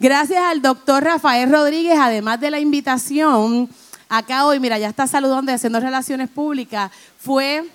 Gracias al doctor Rafael Rodríguez, además de la invitación, acá hoy, mira, ya está saludando y haciendo relaciones públicas, fue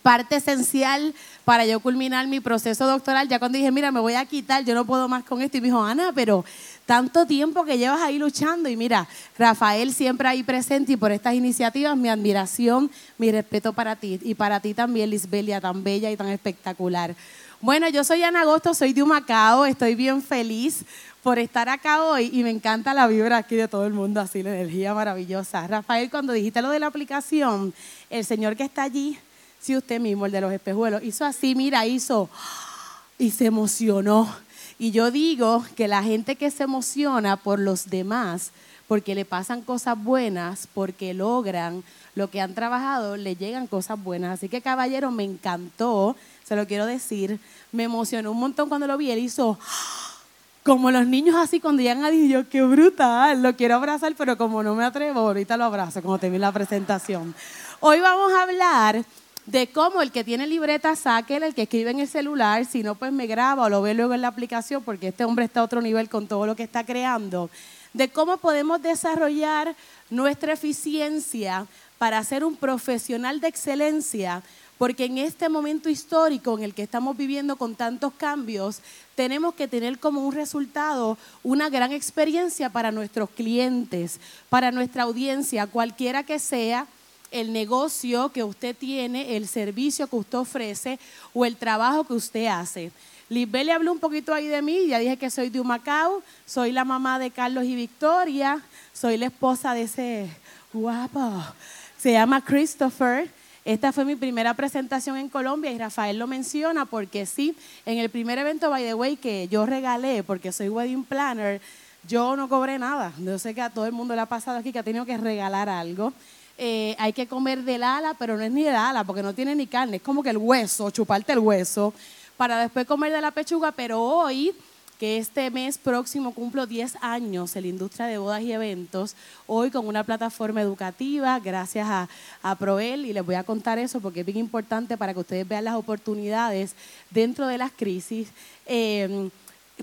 parte esencial para yo culminar mi proceso doctoral. Ya cuando dije, mira, me voy a quitar, yo no puedo más con esto. Y me dijo, Ana, pero tanto tiempo que llevas ahí luchando. Y mira, Rafael siempre ahí presente y por estas iniciativas, mi admiración, mi respeto para ti. Y para ti también, Lisbelia, tan bella y tan espectacular. Bueno, yo soy Ana Agosto, soy de Humacao, estoy bien feliz por estar acá hoy y me encanta la vibra aquí de todo el mundo, así la energía maravillosa. Rafael, cuando dijiste lo de la aplicación, el señor que está allí, sí usted mismo, el de los espejuelos, hizo así, mira, hizo y se emocionó. Y yo digo que la gente que se emociona por los demás, porque le pasan cosas buenas, porque logran lo que han trabajado, le llegan cosas buenas. Así que caballero, me encantó se lo quiero decir. Me emocionó un montón cuando lo vi. Él hizo como los niños así cuando llegan a Dios, yo, qué brutal, lo quiero abrazar, pero como no me atrevo, ahorita lo abrazo como te vi la presentación. Hoy vamos a hablar de cómo el que tiene libreta saque el que escribe en el celular, si no pues me graba o lo ve luego en la aplicación, porque este hombre está a otro nivel con todo lo que está creando, de cómo podemos desarrollar nuestra eficiencia para ser un profesional de excelencia porque en este momento histórico en el que estamos viviendo con tantos cambios, tenemos que tener como un resultado una gran experiencia para nuestros clientes, para nuestra audiencia, cualquiera que sea el negocio que usted tiene, el servicio que usted ofrece o el trabajo que usted hace. Lisbeth le habló un poquito ahí de mí, ya dije que soy de Humacao, soy la mamá de Carlos y Victoria, soy la esposa de ese guapo, se llama Christopher. Esta fue mi primera presentación en Colombia y Rafael lo menciona porque sí, en el primer evento, by the way, que yo regalé, porque soy wedding planner, yo no cobré nada. Yo sé que a todo el mundo le ha pasado aquí que ha tenido que regalar algo. Eh, hay que comer del ala, pero no es ni del ala, porque no tiene ni carne, es como que el hueso, chuparte el hueso, para después comer de la pechuga, pero hoy que este mes próximo cumplo 10 años en la industria de bodas y eventos, hoy con una plataforma educativa, gracias a, a Proel, y les voy a contar eso porque es bien importante para que ustedes vean las oportunidades dentro de las crisis. Eh,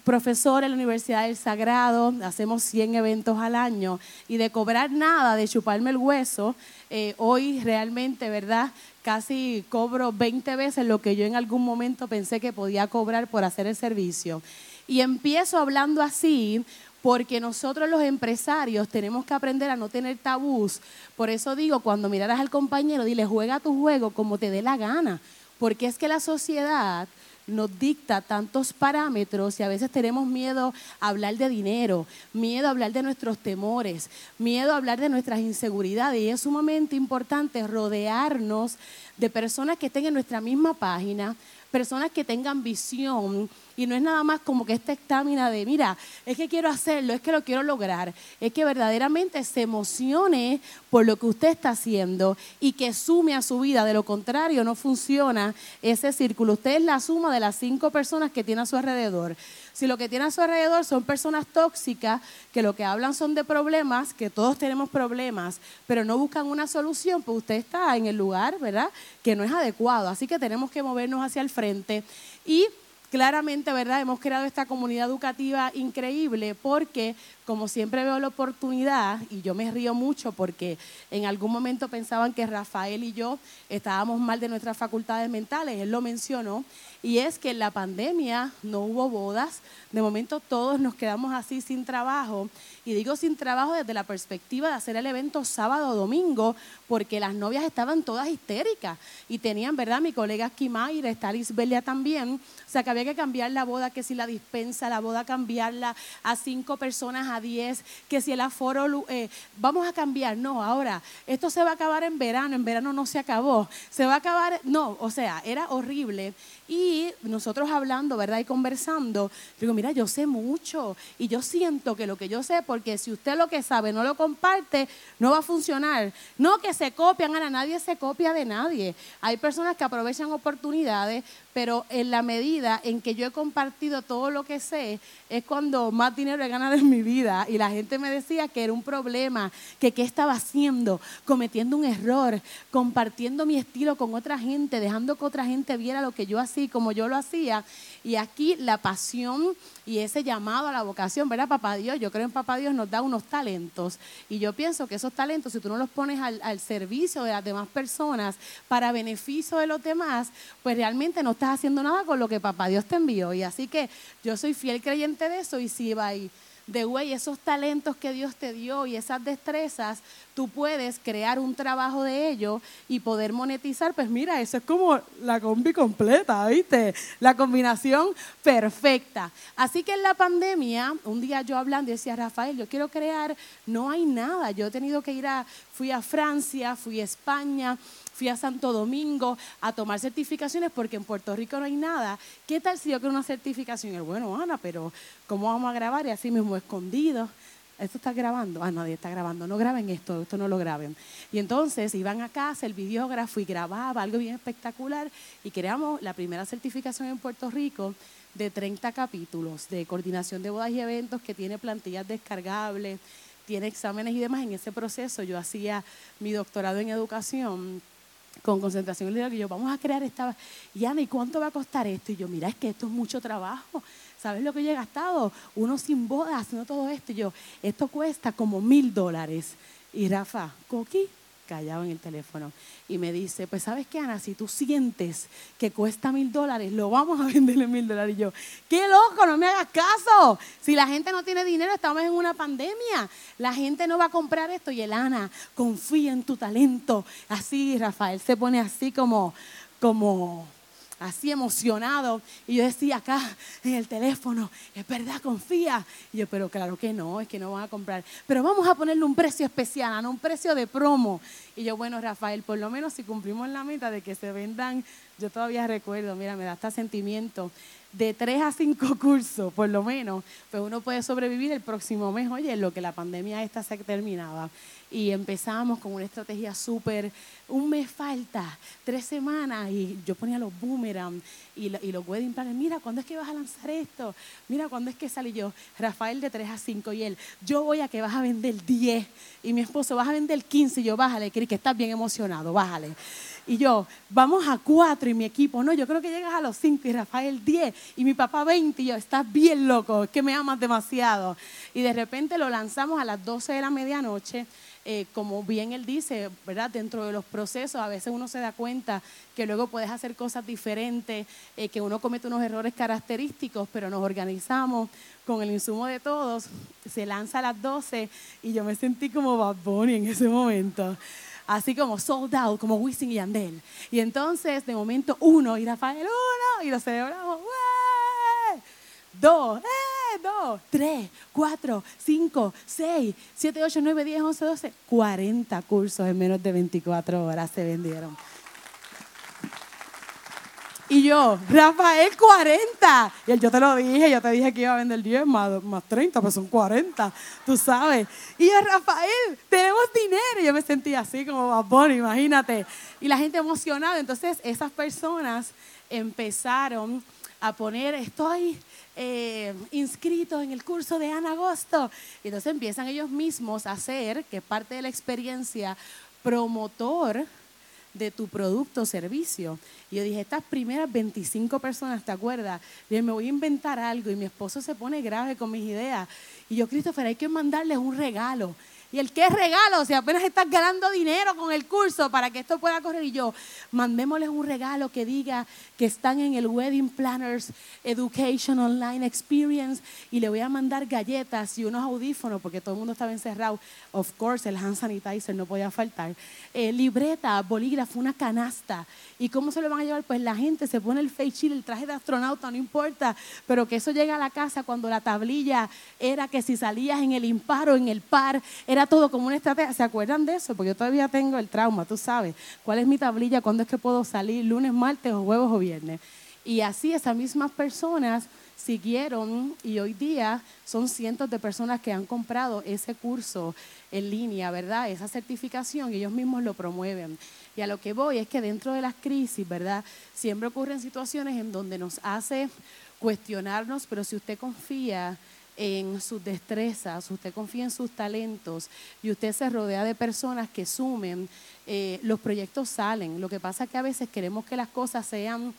profesor en la Universidad del Sagrado, hacemos 100 eventos al año y de cobrar nada, de chuparme el hueso, eh, hoy realmente, ¿verdad? Casi cobro 20 veces lo que yo en algún momento pensé que podía cobrar por hacer el servicio. Y empiezo hablando así porque nosotros los empresarios tenemos que aprender a no tener tabús. Por eso digo, cuando miraras al compañero, dile, juega tu juego como te dé la gana. Porque es que la sociedad nos dicta tantos parámetros y a veces tenemos miedo a hablar de dinero, miedo a hablar de nuestros temores, miedo a hablar de nuestras inseguridades. Y es sumamente importante rodearnos de personas que estén en nuestra misma página, personas que tengan visión y no es nada más como que esta estamina de, mira, es que quiero hacerlo, es que lo quiero lograr, es que verdaderamente se emocione por lo que usted está haciendo y que sume a su vida, de lo contrario no funciona ese círculo. Usted es la suma de las cinco personas que tiene a su alrededor. Si lo que tiene a su alrededor son personas tóxicas que lo que hablan son de problemas, que todos tenemos problemas, pero no buscan una solución, pues usted está en el lugar, ¿verdad? Que no es adecuado. Así que tenemos que movernos hacia el frente y claramente, ¿verdad? Hemos creado esta comunidad educativa increíble porque, como siempre veo la oportunidad, y yo me río mucho porque en algún momento pensaban que Rafael y yo estábamos mal de nuestras facultades mentales, él lo mencionó, y es que en la pandemia no hubo bodas, de momento todos nos quedamos así sin trabajo, y digo sin trabajo desde la perspectiva de hacer el evento sábado o domingo, porque las novias estaban todas histéricas y tenían, ¿verdad? Mi colega Kimaira, está Lisbelia también, o sea que había que cambiar la boda, que si la dispensa, la boda cambiarla a cinco personas, a diez, que si el aforo, eh, vamos a cambiar, no, ahora, esto se va a acabar en verano, en verano no se acabó, se va a acabar, no, o sea, era horrible. Y nosotros hablando, ¿verdad? Y conversando, digo, mira, yo sé mucho y yo siento que lo que yo sé, porque si usted lo que sabe no lo comparte, no va a funcionar. No que se copian, ahora nadie se copia de nadie. Hay personas que aprovechan oportunidades, pero en la medida en que yo he compartido todo lo que sé, es cuando más dinero he ganado en mi vida. Y la gente me decía que era un problema, que qué estaba haciendo, cometiendo un error, compartiendo mi estilo con otra gente, dejando que otra gente viera lo que yo hacía como yo lo hacía. Y aquí la pasión y ese llamado a la vocación, ¿verdad, papá Dios? Yo creo en papá Dios nos da unos talentos. Y yo pienso que esos talentos, si tú no los pones al, servicio de las demás personas para beneficio de los demás, pues realmente no estás haciendo nada con lo que papá Dios te envió. Y así que yo soy fiel creyente de eso y si va ahí de güey, esos talentos que Dios te dio y esas destrezas, tú puedes crear un trabajo de ello y poder monetizar. Pues mira, eso es como la combi completa, ¿viste? La combinación perfecta. Así que en la pandemia, un día yo hablando, decía, Rafael, yo quiero crear, no hay nada. Yo he tenido que ir a, fui a Francia, fui a España, fui a Santo Domingo a tomar certificaciones porque en Puerto Rico no hay nada. ¿Qué tal si yo quiero una certificación? Y bueno, Ana, pero ¿cómo vamos a grabar? Y así mismo escondido. ¿Esto está grabando? Ah, nadie está grabando. No graben esto, esto no lo graben. Y entonces iban a casa el videógrafo y grababa algo bien espectacular y creamos la primera certificación en Puerto Rico de 30 capítulos de coordinación de bodas y eventos que tiene plantillas descargables, tiene exámenes y demás. En ese proceso yo hacía mi doctorado en educación con concentración liderazgo, y yo, vamos a crear esta... Y Ana, ¿y cuánto va a costar esto? Y yo, mira, es que esto es mucho trabajo. ¿Sabes lo que yo he gastado? Uno sin bodas, haciendo todo esto. Y yo, esto cuesta como mil dólares. Y Rafa, Coqui, callado en el teléfono. Y me dice, pues sabes qué, Ana, si tú sientes que cuesta mil dólares, lo vamos a vender en mil dólares. Y yo, qué loco, no me hagas caso. Si la gente no tiene dinero, estamos en una pandemia. La gente no va a comprar esto. Y el Ana, confía en tu talento. Así, Rafael se pone así como, como así emocionado. Y yo decía acá en el teléfono, es verdad, confía. Y yo, pero claro que no, es que no van a comprar. Pero vamos a ponerle un precio especial, no un precio de promo. Y yo, bueno, Rafael, por lo menos si cumplimos la meta de que se vendan, yo todavía recuerdo, mira, me da hasta sentimiento de tres a cinco cursos, por lo menos, pues uno puede sobrevivir el próximo mes, oye, en lo que la pandemia esta se terminaba. Y empezamos con una estrategia súper, un mes falta, tres semanas, y yo ponía los boomerang y, los wedding planners, mira, ¿cuándo es que vas a lanzar esto? Mira, ¿cuándo es que salí yo? Rafael de tres a cinco y él, yo voy a que vas a vender 10 y mi esposo vas a vender 15 y yo, bájale, que estás bien emocionado, bájale. Y yo, vamos a cuatro y mi equipo, no, yo creo que llegas a los cinco y Rafael diez y mi papá veinte y yo, estás bien loco, es que me amas demasiado. Y de repente lo lanzamos a las doce de la medianoche. Eh, como bien él dice, ¿verdad? Dentro de los procesos a veces uno se da cuenta que luego puedes hacer cosas diferentes, eh, que uno comete unos errores característicos, pero nos organizamos con el insumo de todos. Se lanza a las 12 y yo me sentí como Bad Bunny en ese momento así como sold out, como Wisin y Andel. Y entonces, de momento, uno, y Rafael, uno, y lo celebramos, dos, ¡eh! dos, tres, cuatro, cinco, seis, siete, ocho, nueve, diez, once, doce, cuarenta cursos en menos de 24 horas se vendieron. Y yo, Rafael, 40. Y él, yo te lo dije, yo te dije que iba a vender 10 más, más 30, pues son 40, tú sabes. Y yo, Rafael, tenemos dinero. Y yo me sentía así como Bad imagínate. Y la gente emocionada. Entonces, esas personas empezaron a poner, estoy eh, inscrito en el curso de Ana Agosto. Y entonces empiezan ellos mismos a hacer, que parte de la experiencia, promotor de tu producto o servicio. Y yo dije, estas primeras 25 personas, ¿te acuerdas? Y me voy a inventar algo y mi esposo se pone grave con mis ideas. Y yo, Christopher, hay que mandarles un regalo. Y el qué regalo, si apenas estás ganando dinero con el curso para que esto pueda correr. Y yo, mandémosles un regalo que diga que están en el Wedding Planners Education Online Experience. Y le voy a mandar galletas y unos audífonos, porque todo el mundo estaba encerrado. Of course, el hand sanitizer no podía faltar. Eh, libreta, bolígrafo, una canasta. ¿Y cómo se lo van a llevar? Pues la gente se pone el face shield, el traje de astronauta, no importa. Pero que eso llegue a la casa cuando la tablilla era que si salías en el impar o en el par, era todo como una estrategia. ¿Se acuerdan de eso? Porque yo todavía tengo el trauma, tú sabes. ¿Cuál es mi tablilla? ¿Cuándo es que puedo salir? ¿Lunes, martes o jueves o viernes? Y así esas mismas personas siguieron y hoy día son cientos de personas que han comprado ese curso en línea, ¿verdad? Esa certificación ellos mismos lo promueven. Y a lo que voy es que dentro de las crisis, ¿verdad? Siempre ocurren situaciones en donde nos hace cuestionarnos, pero si usted confía en sus destrezas, usted confía en sus talentos y usted se rodea de personas que sumen, eh, los proyectos salen. Lo que pasa es que a veces queremos que las cosas sean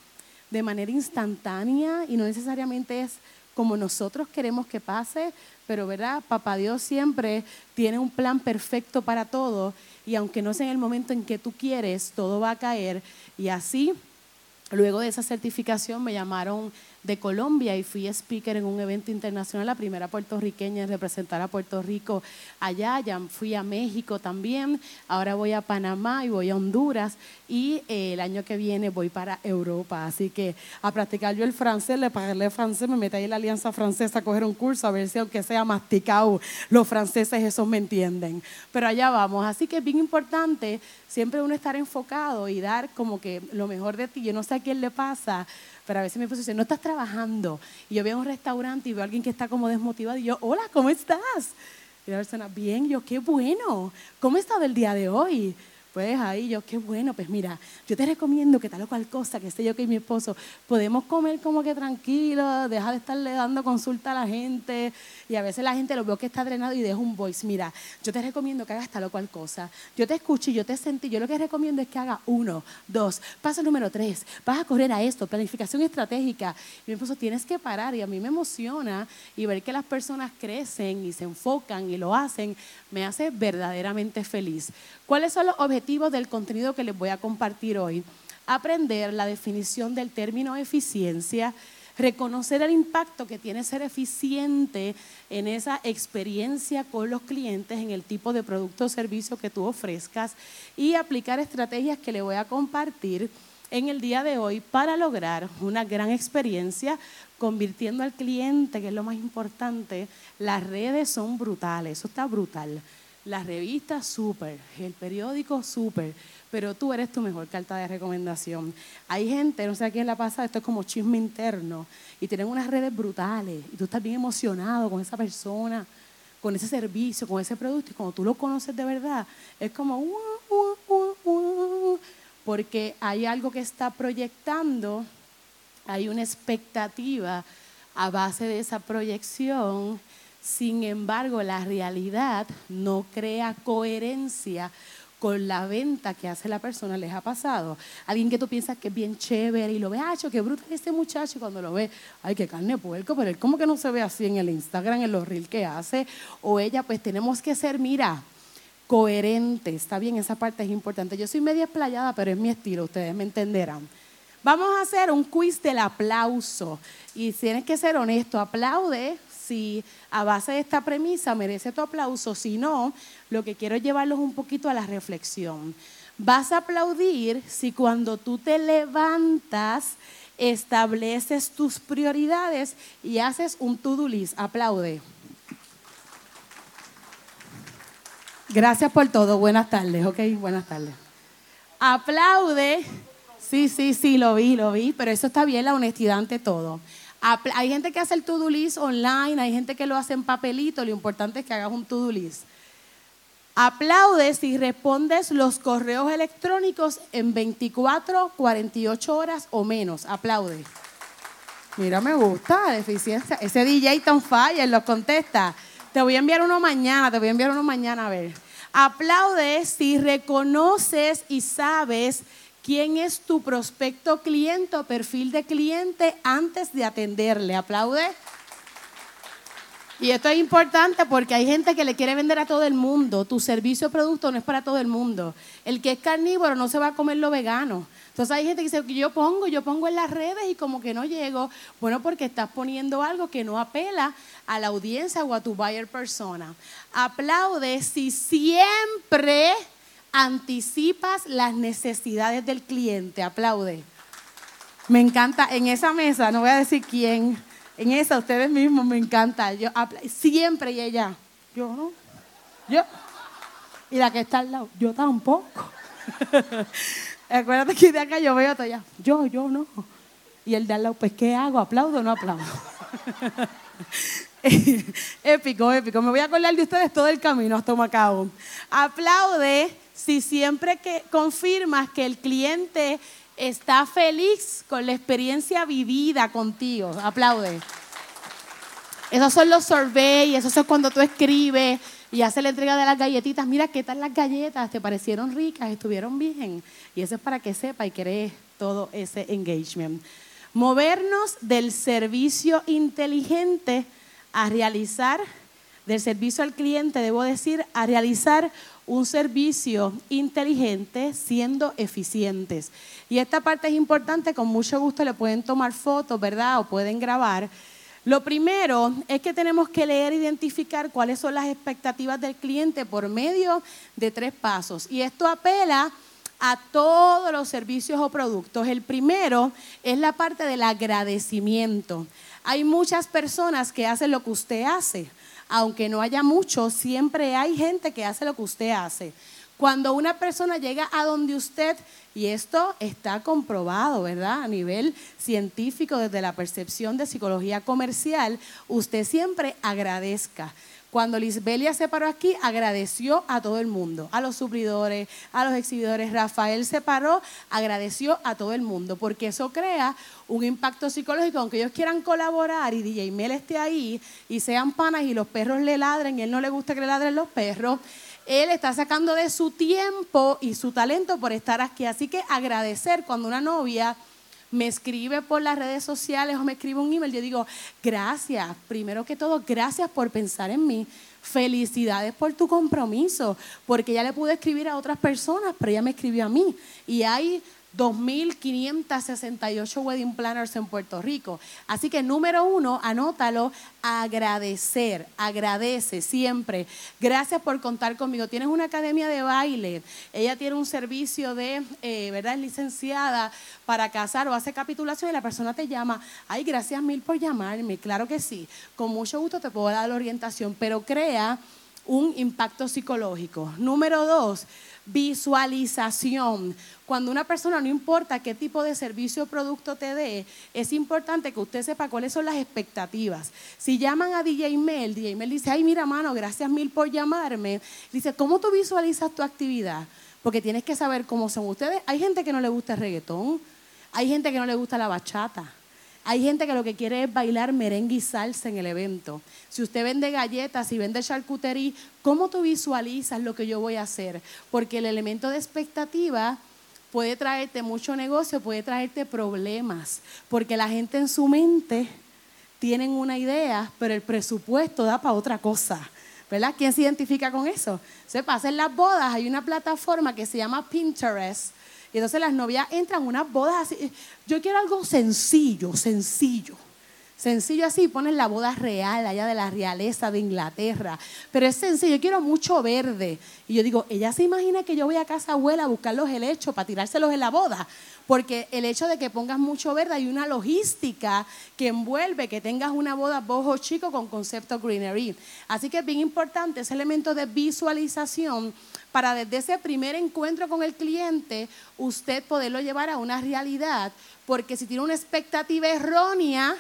de manera instantánea y no necesariamente es como nosotros queremos que pase, pero verdad, papá Dios siempre tiene un plan perfecto para todo y aunque no sea en el momento en que tú quieres, todo va a caer. Y así Luego de esa certificación me llamaron de Colombia y fui speaker en un evento internacional, la primera puertorriqueña en representar a Puerto Rico allá, ya fui a México también, ahora voy a Panamá y voy a Honduras y eh, el año que viene voy para Europa, así que a practicar yo el francés, le pagué el francés, me metí ahí en la Alianza Francesa a coger un curso a ver si aunque sea masticado, los franceses esos me entienden, pero allá vamos, así que es bien importante siempre uno estar enfocado y dar como que lo mejor de ti, yo no sé a quién le pasa, pero a veces mi esposo dice, no estás trabajando. Y yo veo un restaurante y veo a alguien que está como desmotivado y yo, hola, ¿cómo estás? Y la persona, bien, yo, qué bueno. ¿Cómo ha estado el día de hoy? Pues ahí yo, qué bueno, pues mira, yo te recomiendo que tal o cual cosa, que esté yo que mi esposo, podemos comer como que tranquilo, deja de estarle dando consulta a la gente. Y a veces la gente lo veo que está drenado y deja un voice. Mira, yo te recomiendo que hagas tal o cual cosa. Yo te escucho y yo te sentí. Yo lo que recomiendo es que haga uno, dos, paso número tres, vas a correr a esto, planificación estratégica. Y mi esposo, tienes que parar. Y a mí me emociona y ver que las personas crecen y se enfocan y lo hacen, me hace verdaderamente feliz. ¿Cuáles son los objetivos del contenido que les voy a compartir hoy? Aprender la definición del término eficiencia, reconocer el impacto que tiene ser eficiente en esa experiencia con los clientes, en el tipo de producto o servicio que tú ofrezcas y aplicar estrategias que le voy a compartir en el día de hoy para lograr una gran experiencia convirtiendo al cliente, que es lo más importante. Las redes son brutales, eso está brutal. Las revistas, súper. El periódico, súper. Pero tú eres tu mejor carta de recomendación. Hay gente, no sé a quién la pasa, esto es como chisme interno. Y tienen unas redes brutales. Y tú estás bien emocionado con esa persona, con ese servicio, con ese producto. Y cuando tú lo conoces de verdad, es como... porque hay algo que está proyectando, hay una expectativa a base de esa proyección sin embargo, la realidad no crea coherencia con la venta que hace la persona, les ha pasado. Alguien que tú piensas que es bien chévere y lo ve, ah, qué bruto es este muchacho, cuando lo ve, ay, qué carne puerco, pero él como que no se ve así en el Instagram, en los reels que hace, o ella, pues tenemos que ser, mira, coherente, está bien, esa parte es importante. Yo soy media explayada, pero es mi estilo, ustedes me entenderán. Vamos a hacer un quiz del aplauso y tienes que ser honesto, aplaude si a base de esta premisa merece tu aplauso, si no, lo que quiero es llevarlos un poquito a la reflexión. Vas a aplaudir si cuando tú te levantas estableces tus prioridades y haces un to-do list. Aplaude. Gracias por todo. Buenas tardes, ok, buenas tardes. Aplaude. Sí, sí, sí, lo vi, lo vi, pero eso está bien, la honestidad ante todo. Hay gente que hace el to-do list online, hay gente que lo hace en papelito, lo importante es que hagas un to-do list. Aplaudes y respondes los correos electrónicos en 24, 48 horas o menos. Aplaude. Mira, me gusta la eficiencia. Ese DJ Tom Fire lo contesta. Te voy a enviar uno mañana, te voy a enviar uno mañana a ver. Aplaudes si reconoces y sabes quién es tu prospecto cliente o perfil de cliente antes de atenderle. Aplaude. Y esto es importante porque hay gente que le quiere vender a todo el mundo. Tu servicio o producto no es para todo el mundo. El que es carnívoro no se va a comer lo vegano. Entonces hay gente que dice, yo pongo, yo pongo en las redes y como que no llego. Bueno, porque estás poniendo algo que no apela a la audiencia o a tu buyer persona. Aplaude si siempre anticipas las necesidades del cliente. Aplaude. Me encanta, en esa mesa, no voy a decir quién, en esa ustedes mismos me encanta. Yo siempre y ella, yo no, yo. Y la que está al lado, yo tampoco. Acuérdate que de acá yo veo todo allá, yo, yo no. Y el de al lado, pues, ¿qué hago? ¿Aplaudo o no aplaudo? épico, épico. Me voy a acordar de ustedes todo el camino hasta Macao. Aplaude si siempre que confirmas que el cliente está feliz con la experiencia vivida contigo. Aplaude. Esos son los surveys, eso es cuando tú escribes y haces la entrega de las galletitas. Mira, ¿qué tal las galletas? ¿Te parecieron ricas? ¿Estuvieron bien? Y eso es para que sepa y crees todo ese engagement. Movernos del servicio inteligente a realizar, del servicio al cliente, debo decir, a realizar un servicio inteligente siendo eficientes. Y esta parte es importante, con mucho gusto le pueden tomar fotos, ¿verdad? O pueden grabar. Lo primero es que tenemos que leer e identificar cuáles son las expectativas del cliente por medio de tres pasos. Y esto apela a todos los servicios o productos. El primero es la parte del agradecimiento. Hay muchas personas que hacen lo que usted hace. Aunque no haya muchos, siempre hay gente que hace lo que usted hace. Cuando una persona llega a donde usted, y esto está comprobado, ¿verdad? A nivel científico, desde la percepción de psicología comercial, usted siempre agradezca. Cuando Lisbelia se paró aquí, agradeció a todo el mundo, a los suplidores, a los exhibidores. Rafael se paró, agradeció a todo el mundo, porque eso crea un impacto psicológico. Aunque ellos quieran colaborar y DJ Mel esté ahí y sean panas y los perros le ladren y él no le gusta que le ladren los perros, él está sacando de su tiempo y su talento por estar aquí. Así que agradecer cuando una novia me escribe por las redes sociales o me escribe un email, yo digo, gracias, primero que todo, gracias por pensar en mí. Felicidades por tu compromiso, porque ya le pude escribir a otras personas, pero ella me escribió a mí. Y hay 2.568 wedding planners en Puerto Rico. Así que número uno, anótalo, agradecer, agradece siempre. Gracias por contar conmigo. Tienes una academia de baile, ella tiene un servicio de, eh, ¿verdad? Es licenciada para casar o hace capitulación y la persona te llama. Ay, gracias mil por llamarme. Claro que sí. Con mucho gusto te puedo dar la orientación, pero crea un impacto psicológico. Número dos, visualización. Cuando una persona, no importa qué tipo de servicio o producto te dé, es importante que usted sepa cuáles son las expectativas. Si llaman a DJ Mel, DJ Mel dice, ay, mira, mano, gracias mil por llamarme. Dice, ¿cómo tú visualizas tu actividad? Porque tienes que saber cómo son ustedes. Hay gente que no le gusta el reggaetón, hay gente que no le gusta la bachata. Hay gente que lo que quiere es bailar merengue y salsa en el evento. Si usted vende galletas y vende charcutería, ¿cómo tú visualizas lo que yo voy a hacer? Porque el elemento de expectativa puede traerte mucho negocio, puede traerte problemas, porque la gente en su mente tienen una idea, pero el presupuesto da para otra cosa. ¿Verdad? ¿Quién se identifica con eso? Se pasa en las bodas, hay una plataforma que se llama Pinterest, y entonces las novias entran unas bodas así. Yo quiero algo sencillo, sencillo. Sencillo así, ponen la boda real allá de la realeza de Inglaterra. Pero es sencillo, yo quiero mucho verde. Y yo digo, ella se imagina que yo voy a casa abuela a buscar los helechos para tirárselos en la boda. Porque el hecho de que pongas mucho verde hay una logística que envuelve que tengas una boda bojo chico con concepto greenery. Así que es bien importante ese elemento de visualización para desde ese primer encuentro con el cliente usted poderlo llevar a una realidad. Porque si tiene una expectativa errónea,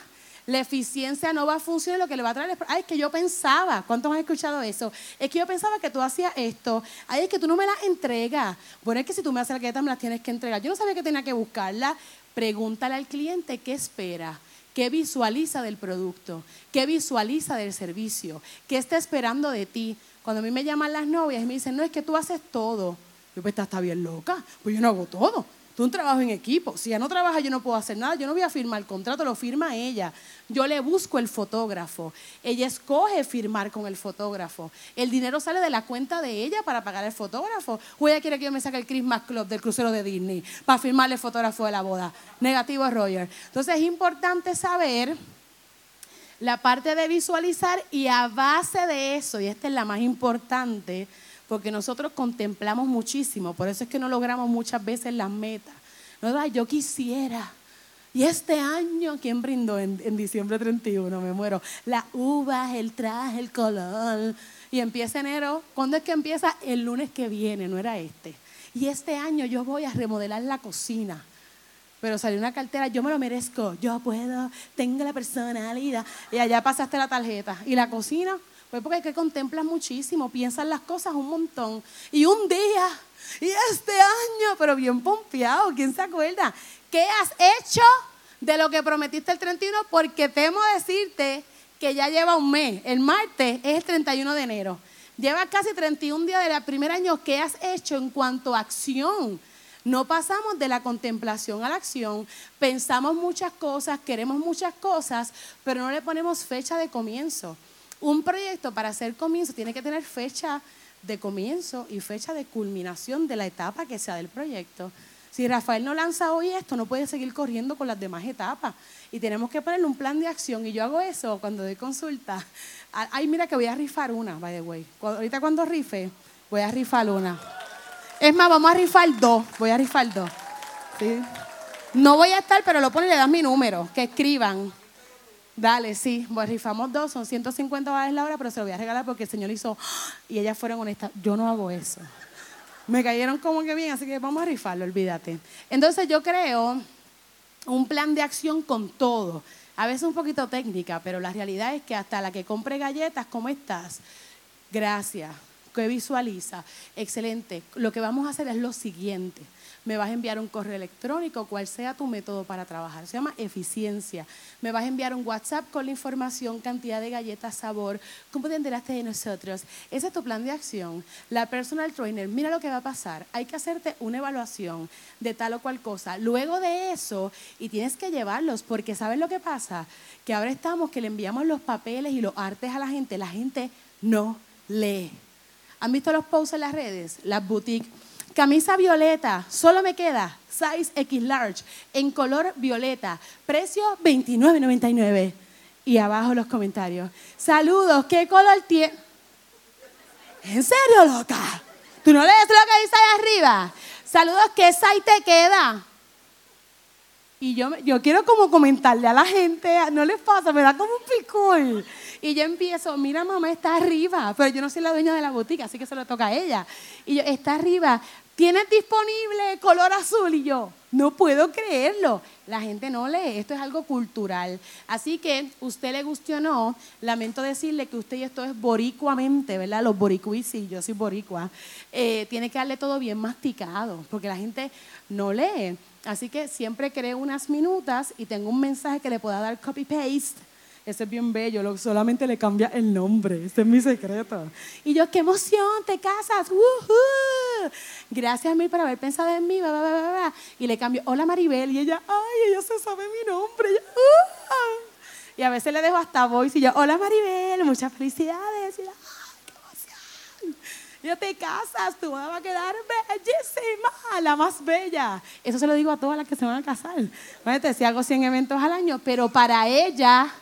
la eficiencia no va a funcionar, lo que le va a traer es, ay, es que yo pensaba, ¿cuántos han escuchado eso? Es que yo pensaba que tú hacías esto, ay, es que tú no me las entregas. Bueno, es que si tú me haces la galleta me las tienes que entregar. Yo no sabía que tenía que buscarla. Pregúntale al cliente qué espera. ¿Qué visualiza del producto? ¿Qué visualiza del servicio? ¿Qué está esperando de ti? Cuando a mí me llaman las novias y me dicen, no, es que tú haces todo. Yo, pues, está bien loca. Pues yo no hago todo un trabajo en equipo. Si ella no trabaja, yo no puedo hacer nada. Yo no voy a firmar el contrato, lo firma ella. Yo le busco el fotógrafo. Ella escoge firmar con el fotógrafo. El dinero sale de la cuenta de ella para pagar el fotógrafo. O ella quiere que yo me saque el Christmas Club del crucero de Disney para firmarle el fotógrafo de la boda. Negativo es Roger. Entonces es importante saber la parte de visualizar y a base de eso, y esta es la más importante, porque nosotros contemplamos muchísimo, por eso es que no logramos muchas veces las metas. No, yo quisiera. Y este año, ¿quién brindó en, en, diciembre 31? Me muero. La uva, el traje, el color. Y empieza enero. ¿Cuándo es que empieza? El lunes que viene, no era este. Y este año yo voy a remodelar la cocina. Pero salió una cartera, yo me lo merezco, yo puedo, tengo la personalidad. Y allá pasaste la tarjeta. ¿Y la cocina? Pues porque es que contemplas muchísimo, piensas las cosas un montón. Y un día, y este año, pero bien pompeado, ¿quién se acuerda? ¿Qué has hecho de lo que prometiste el 31? Porque temo decirte que ya lleva un mes. El martes es el 31 de enero. Lleva casi 31 días del primer año. ¿Qué has hecho en cuanto a acción? No pasamos de la contemplación a la acción, pensamos muchas cosas, queremos muchas cosas, pero no le ponemos fecha de comienzo. Un proyecto para hacer comienzo tiene que tener fecha de comienzo y fecha de culminación de la etapa que sea del proyecto. Si Rafael no lanza hoy esto, no puede seguir corriendo con las demás etapas. Y tenemos que ponerle un plan de acción. Y yo hago eso cuando doy consulta. Ay, mira que voy a rifar una, by the way. Ahorita cuando rife, voy a rifar una. Es más, vamos a rifar dos. Voy a rifar dos. No voy a estar, pero lo pone y le das mi número. Que escriban. Dale, sí. Pues rifamos dos. Son 150 dólares la hora, pero se lo voy a regalar porque el Señor hizo. Y ellas fueron honestas. Yo no hago eso. Me cayeron como que bien, así que vamos a rifarlo, olvídate. Entonces yo creo un plan de acción con todo. A veces un poquito técnica, pero la realidad es que hasta la que compre galletas, ¿cómo estás? Gracias. ¿Qué visualiza? Excelente. Lo que vamos a hacer es lo siguiente. Me vas a enviar un correo electrónico, cual sea tu método para trabajar. Se llama eficiencia. Me vas a enviar un WhatsApp con la información, cantidad de galletas, sabor, cómo te enteraste de nosotros. Ese es tu plan de acción. La personal trainer, mira lo que va a pasar. Hay que hacerte una evaluación de tal o cual cosa. Luego de eso, y tienes que llevarlos, porque ¿sabes lo que pasa? Que ahora estamos que le enviamos los papeles y los artes a la gente. La gente no lee. ¿Han visto los posts en las redes? Las boutiques. Camisa violeta, solo me queda size X large, en color violeta, precio $29.99. Y abajo los comentarios. Saludos, ¿qué color tiene? ¿En serio, loca? ¿Tú no lees lo que dice ahí arriba? Saludos, ¿qué size te queda? Y yo, yo quiero como comentarle a la gente, no les pasa, me da como un picor. Y yo empiezo, mira mamá, está arriba, pero yo no soy la dueña de la botica, así que se lo toca a ella. Y yo, está arriba, ¿tienes disponible color azul? Y yo, no puedo creerlo. La gente no lee, esto es algo cultural. Así que, usted le guste o no, lamento decirle que usted y esto es boricuamente, ¿verdad? Los boricuis, yo soy boricua. Eh, tiene que darle todo bien masticado, porque la gente no lee. Así que siempre creo unas minutas y tengo un mensaje que le pueda dar copy-paste ese es bien bello, solamente le cambia el nombre, ese es mi secreto. Y yo, qué emoción, te casas, gracias a mí por haber pensado en mí, y le cambio, hola Maribel, y ella, ay, ella se sabe mi nombre, y, a veces le dejo hasta voice y yo, hola Maribel, muchas felicidades, y ella, ay, qué emoción. Ya te casas, tú vas a quedar bellísima, la más bella. Eso se lo digo a todas las que se van a casar. Fíjate, si hago 100 eventos al año, pero para ella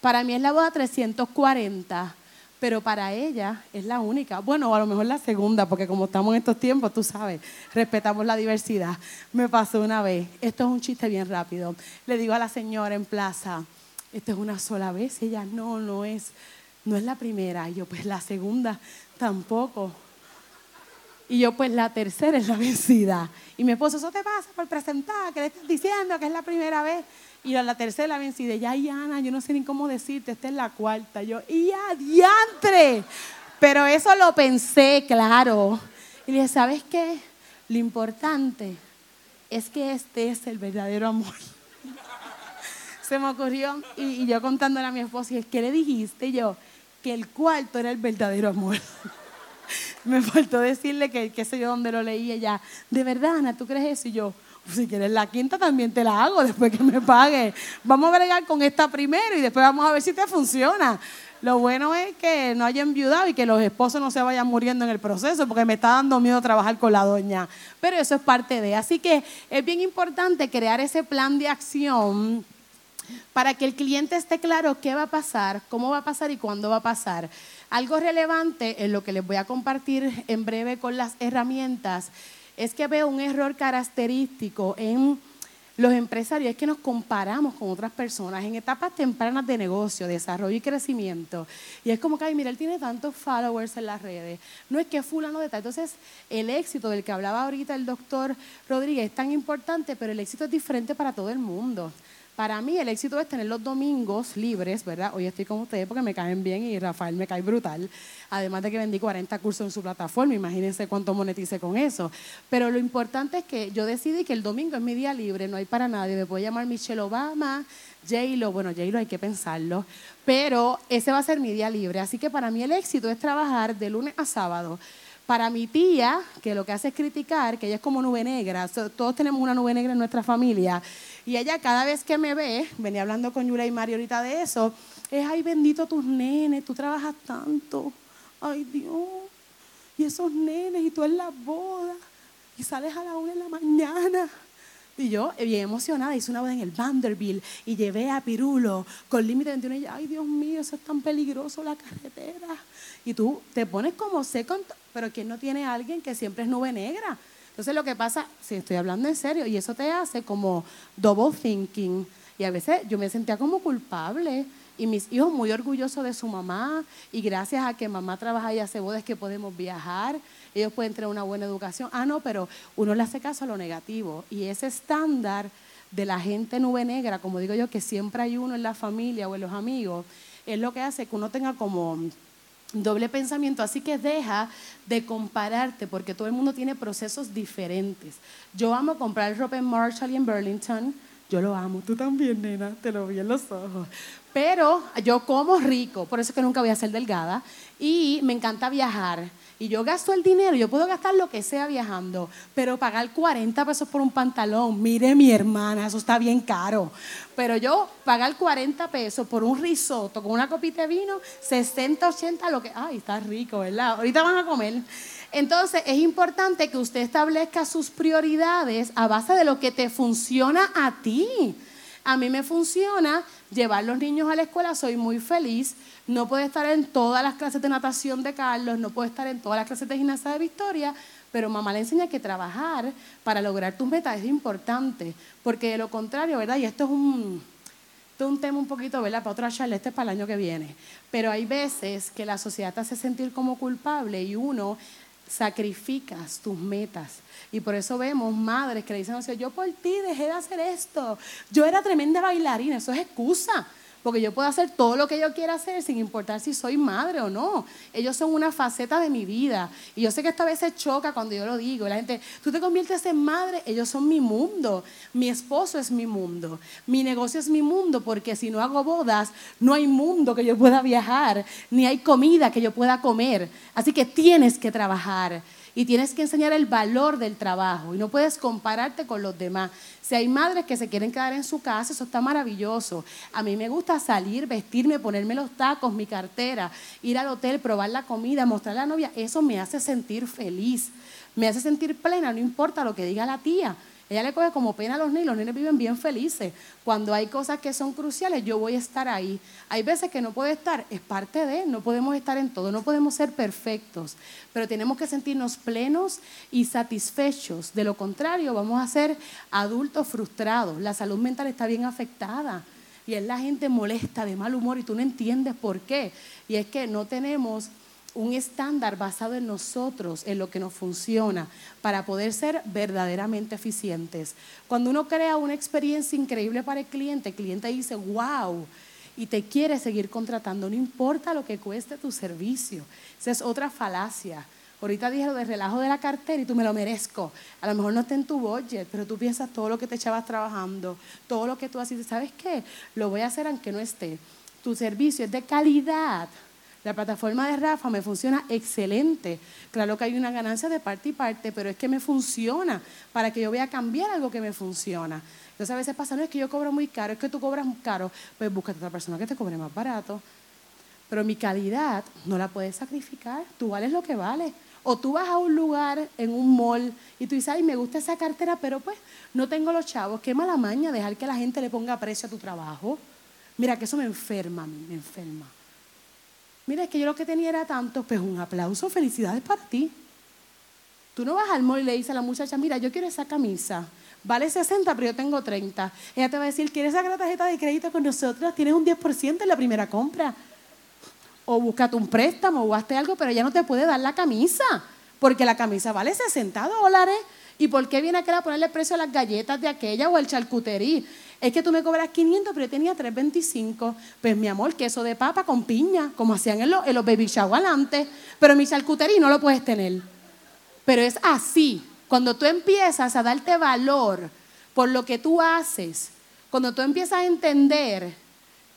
para mí es la boda 340, pero para ella es la única. Bueno, a lo mejor la segunda, porque como estamos en estos tiempos, tú sabes, respetamos la diversidad. Me pasó una vez, esto es un chiste bien rápido. Le digo a la señora en plaza, esto es una sola vez, ella no, no es, no es la primera. Y yo, pues la segunda tampoco. Y yo, pues la tercera es la vencida. Y mi esposo, eso te pasa por presentar, que le estás diciendo que es la primera vez. Y a la tercera la vencida, ya, Ana, yo no sé ni cómo decirte, esta es la cuarta. Yo, y adiantre. Pero eso lo pensé, claro. Y le dije, ¿sabes qué? Lo importante es que este es el verdadero amor. Se me ocurrió, y, yo contándole a mi esposo, y ¿qué le dijiste? Y yo, que el cuarto era el verdadero amor. me faltó decirle que, qué sé yo, dónde lo leí. Ella, ¿de verdad, Ana, tú crees eso? Y yo, si quieres la quinta también te la hago después que me pague. Vamos a bregar con esta primero y después vamos a ver si te funciona. Lo bueno es que no hayan enviudado y que los esposos no se vayan muriendo en el proceso, porque me está dando miedo trabajar con la doña. Pero eso es parte de. Así que es bien importante crear ese plan de acción para que el cliente esté claro qué va a pasar, cómo va a pasar y cuándo va a pasar. Algo relevante en lo que les voy a compartir en breve con las herramientas es que veo un error característico en los empresarios es que nos comparamos con otras personas en etapas tempranas de negocio, desarrollo y crecimiento. Y es como que, ay, mira, él tiene tantos followers en las redes. No es que fulano de tal. Entonces, el éxito del que hablaba ahorita el doctor Rodríguez es tan importante, pero el éxito es diferente para todo el mundo. Para mí el éxito es tener los domingos libres, ¿verdad? Hoy estoy con ustedes porque me caen bien y Rafael me cae brutal. Además de que vendí 40 cursos en su plataforma, imagínense cuánto monetice con eso. Pero lo importante es que yo decidí que el domingo es mi día libre, no hay para nadie. Me puedo llamar Michelle Obama, J-Lo, bueno, J-Lo hay que pensarlo, pero ese va a ser mi día libre. Así que para mí el éxito es trabajar de lunes a sábado. Para mi tía, que lo que hace es criticar, que ella es como nube negra, todos tenemos una nube negra en nuestra familia, y ella cada vez que me ve, venía hablando con Yura y Mario ahorita de eso, es, ay bendito tus nenes, tú trabajas tanto, ay Dios, y esos nenes, y tú en la boda, y sales a la una de la mañana. Y yo, bien emocionada, hice una boda en el Vanderbilt y llevé a Pirulo con límite 21 y ay Dios mío, eso es tan peligroso la carretera. Y tú te pones como seco, pero ¿quién no tiene alguien que siempre es nube negra? Entonces lo que pasa, si estoy hablando en serio, y eso te hace como double thinking. Y a veces yo me sentía como culpable. Y mis hijos muy orgullosos de su mamá. Y gracias a que mamá trabaja y hace bodas que podemos viajar. Ellos pueden tener una buena educación. Ah, no, pero uno le hace caso a lo negativo. Y ese estándar de la gente nube negra, como digo yo, que siempre hay uno en la familia o en los amigos, es lo que hace que uno tenga como doble pensamiento, así que deja de compararte porque todo el mundo tiene procesos diferentes. Yo amo comprar ropa en Marshall y en Burlington, yo lo amo, tú también, nena, te lo vi en los ojos. Pero yo como rico, por eso es que nunca voy a ser delgada, y me encanta viajar y yo gasto el dinero, yo puedo gastar lo que sea viajando, pero pagar 40 pesos por un pantalón, mire mi hermana, eso está bien caro. Pero yo pagar 40 pesos por un risotto con una copita de vino, 60, 80, lo que, ay, está rico, ¿verdad? Ahorita van a comer. Entonces es importante que usted establezca sus prioridades a base de lo que te funciona a ti. A mí me funciona llevar los niños a la escuela, soy muy feliz. No puedo estar en todas las clases de natación de Carlos, no puedo estar en todas las clases de gimnasia de Victoria, pero mamá le enseña que trabajar para lograr tus metas es importante, porque de lo contrario, ¿verdad? Y esto es un, un tema un poquito, ¿verdad? Para otra charla, este es para el año que viene. Pero hay veces que la sociedad te hace sentir como culpable y uno sacrificas tus metas. Y por eso vemos madres que le dicen, yo por ti dejé de hacer esto. Yo era tremenda bailarina, eso es excusa. Porque yo puedo hacer todo lo que yo quiera hacer sin importar si soy madre o no. Ellos son una faceta de mi vida. Y yo sé que esta vez se choca cuando yo lo digo. La gente, tú te conviertes en madre, ellos son mi mundo. Mi esposo es mi mundo. Mi negocio es mi mundo porque si no hago bodas, no hay mundo que yo pueda viajar, ni hay comida que yo pueda comer. Así que tienes que trabajar y tienes que enseñar el valor del trabajo y no puedes compararte con los demás. Si hay madres que se quieren quedar en su casa, eso está maravilloso. A mí me gusta salir, vestirme, ponerme los tacos, mi cartera, ir al hotel, probar la comida, mostrar a la novia, eso me hace sentir feliz, me hace sentir plena, no importa lo que diga la tía. Ella le coge como pena a los niños, los niños viven bien felices. Cuando hay cosas que son cruciales, yo voy a estar ahí. Hay veces que no puedo estar, es parte de, no podemos estar en todo, no podemos ser perfectos, pero tenemos que sentirnos plenos y satisfechos. De lo contrario, vamos a ser adultos frustrados. La salud mental está bien afectada y es la gente molesta, de mal humor y tú no entiendes por qué. Y es que no tenemos un estándar basado en nosotros, en lo que nos funciona, para poder ser verdaderamente eficientes. Cuando uno crea una experiencia increíble para el cliente, el cliente dice, wow, y te quiere seguir contratando, no importa lo que cueste tu servicio. Esa es otra falacia. Ahorita dije lo de relajo de la cartera y tú me lo merezco. A lo mejor no está en tu budget, pero tú piensas todo lo que te echabas trabajando, todo lo que tú haces. ¿Sabes qué? Lo voy a hacer aunque no esté. Tu servicio es de calidad la plataforma de Rafa me funciona excelente. Claro que hay una ganancia de parte y parte, pero es que me funciona para que yo vea cambiar algo que me funciona. Entonces a veces pasa, no es que yo cobro muy caro, es que tú cobras muy caro, pues búscate otra persona que te cobre más barato. Pero mi calidad no la puedes sacrificar, tú vales lo que vales. O tú vas a un lugar, en un mall, y tú dices, ay, me gusta esa cartera, pero pues no tengo los chavos. Qué mala maña dejar que la gente le ponga precio a tu trabajo. Mira, que eso me enferma a mí, me enferma. Mira, es que yo lo que tenía era tanto, pues un aplauso, felicidades para ti. Tú no vas al mall y le dices a la muchacha, mira, yo quiero esa camisa, vale 60, pero yo tengo 30. Ella te va a decir, ¿quieres sacar la tarjeta de crédito con nosotros? Tienes un 10% en la primera compra. O búscate un préstamo o hazte algo, pero ella no te puede dar la camisa, porque la camisa vale 60 dólares. ¿Y por qué viene a ponerle precio a las galletas de aquella o al charcutería? Es que tú me cobras 500, pero yo tenía 325. Pues mi amor, queso de papa con piña, como hacían en los, baby shower antes. Pero mi charcutería no lo puedes tener. Pero es así. Cuando tú empiezas a darte valor por lo que tú haces, cuando tú empiezas a entender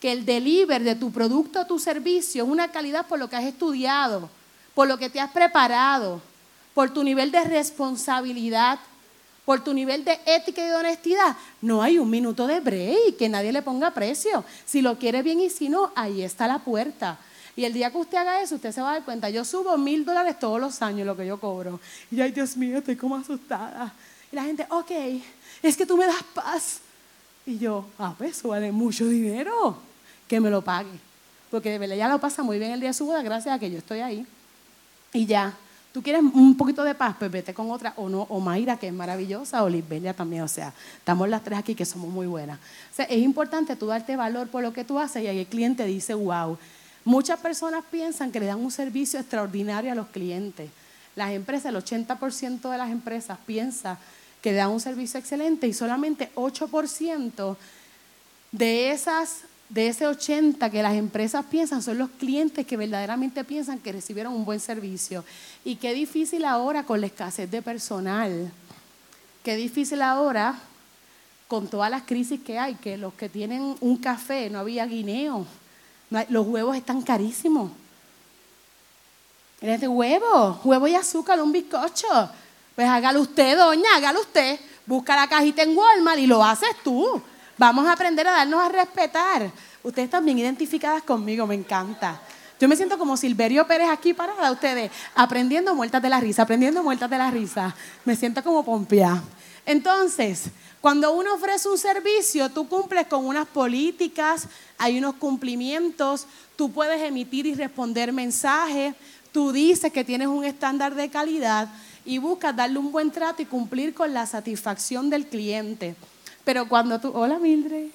que el deliver de tu producto o tu servicio es una calidad por lo que has estudiado, por lo que te has preparado, por tu nivel de responsabilidad, por tu nivel de ética y de honestidad, no hay un minuto de break, que nadie le ponga precio. Si lo quiere bien y si no, ahí está la puerta. Y el día que usted haga eso, usted se va a dar cuenta. Yo subo mil dólares todos los años lo que yo cobro. Y ay, Dios mío, estoy como asustada. Y la gente, ok, es que tú me das paz. Y yo, ah, pues eso vale mucho dinero. Que me lo pague. Porque de verdad ya lo pasa muy bien el día de su boda, gracias a que yo estoy ahí. Y ya, tú quieres un poquito de paz, pues vete con otra, o no, o Mayra, que es maravillosa, o Lisbelia también, o sea, estamos las tres aquí que somos muy buenas. O sea, es importante tú darte valor por lo que tú haces y ahí el cliente dice, wow, Muchas personas piensan que le dan un servicio extraordinario a los clientes. Las empresas, el 80% de las empresas piensa que dan un servicio excelente y solamente 8% de esas de ese 80 que las empresas piensan son los clientes que verdaderamente piensan que recibieron un buen servicio. Y qué difícil ahora con la escasez de personal. Qué difícil ahora con todas las crisis que hay, que los que tienen un café, no había guineo, los huevos están carísimos. de huevo, huevo y azúcar, un bizcocho. Pues hágalo usted, doña, hágalo usted. Busca la cajita en Walmart y lo haces tú. Vamos a aprender a darnos a respetar. Ustedes están bien identificadas conmigo, me encanta. Yo me siento como Silverio Pérez aquí parada, ustedes, aprendiendo muertas de la risa, aprendiendo muertas de la risa. Me siento como pompia. Entonces, cuando uno ofrece un servicio, tú cumples con unas políticas, hay unos cumplimientos, tú puedes emitir y responder mensajes, tú dices que tienes un estándar de calidad y buscas darle un buen trato y cumplir con la satisfacción del cliente. Pero cuando tú, hola Mildred,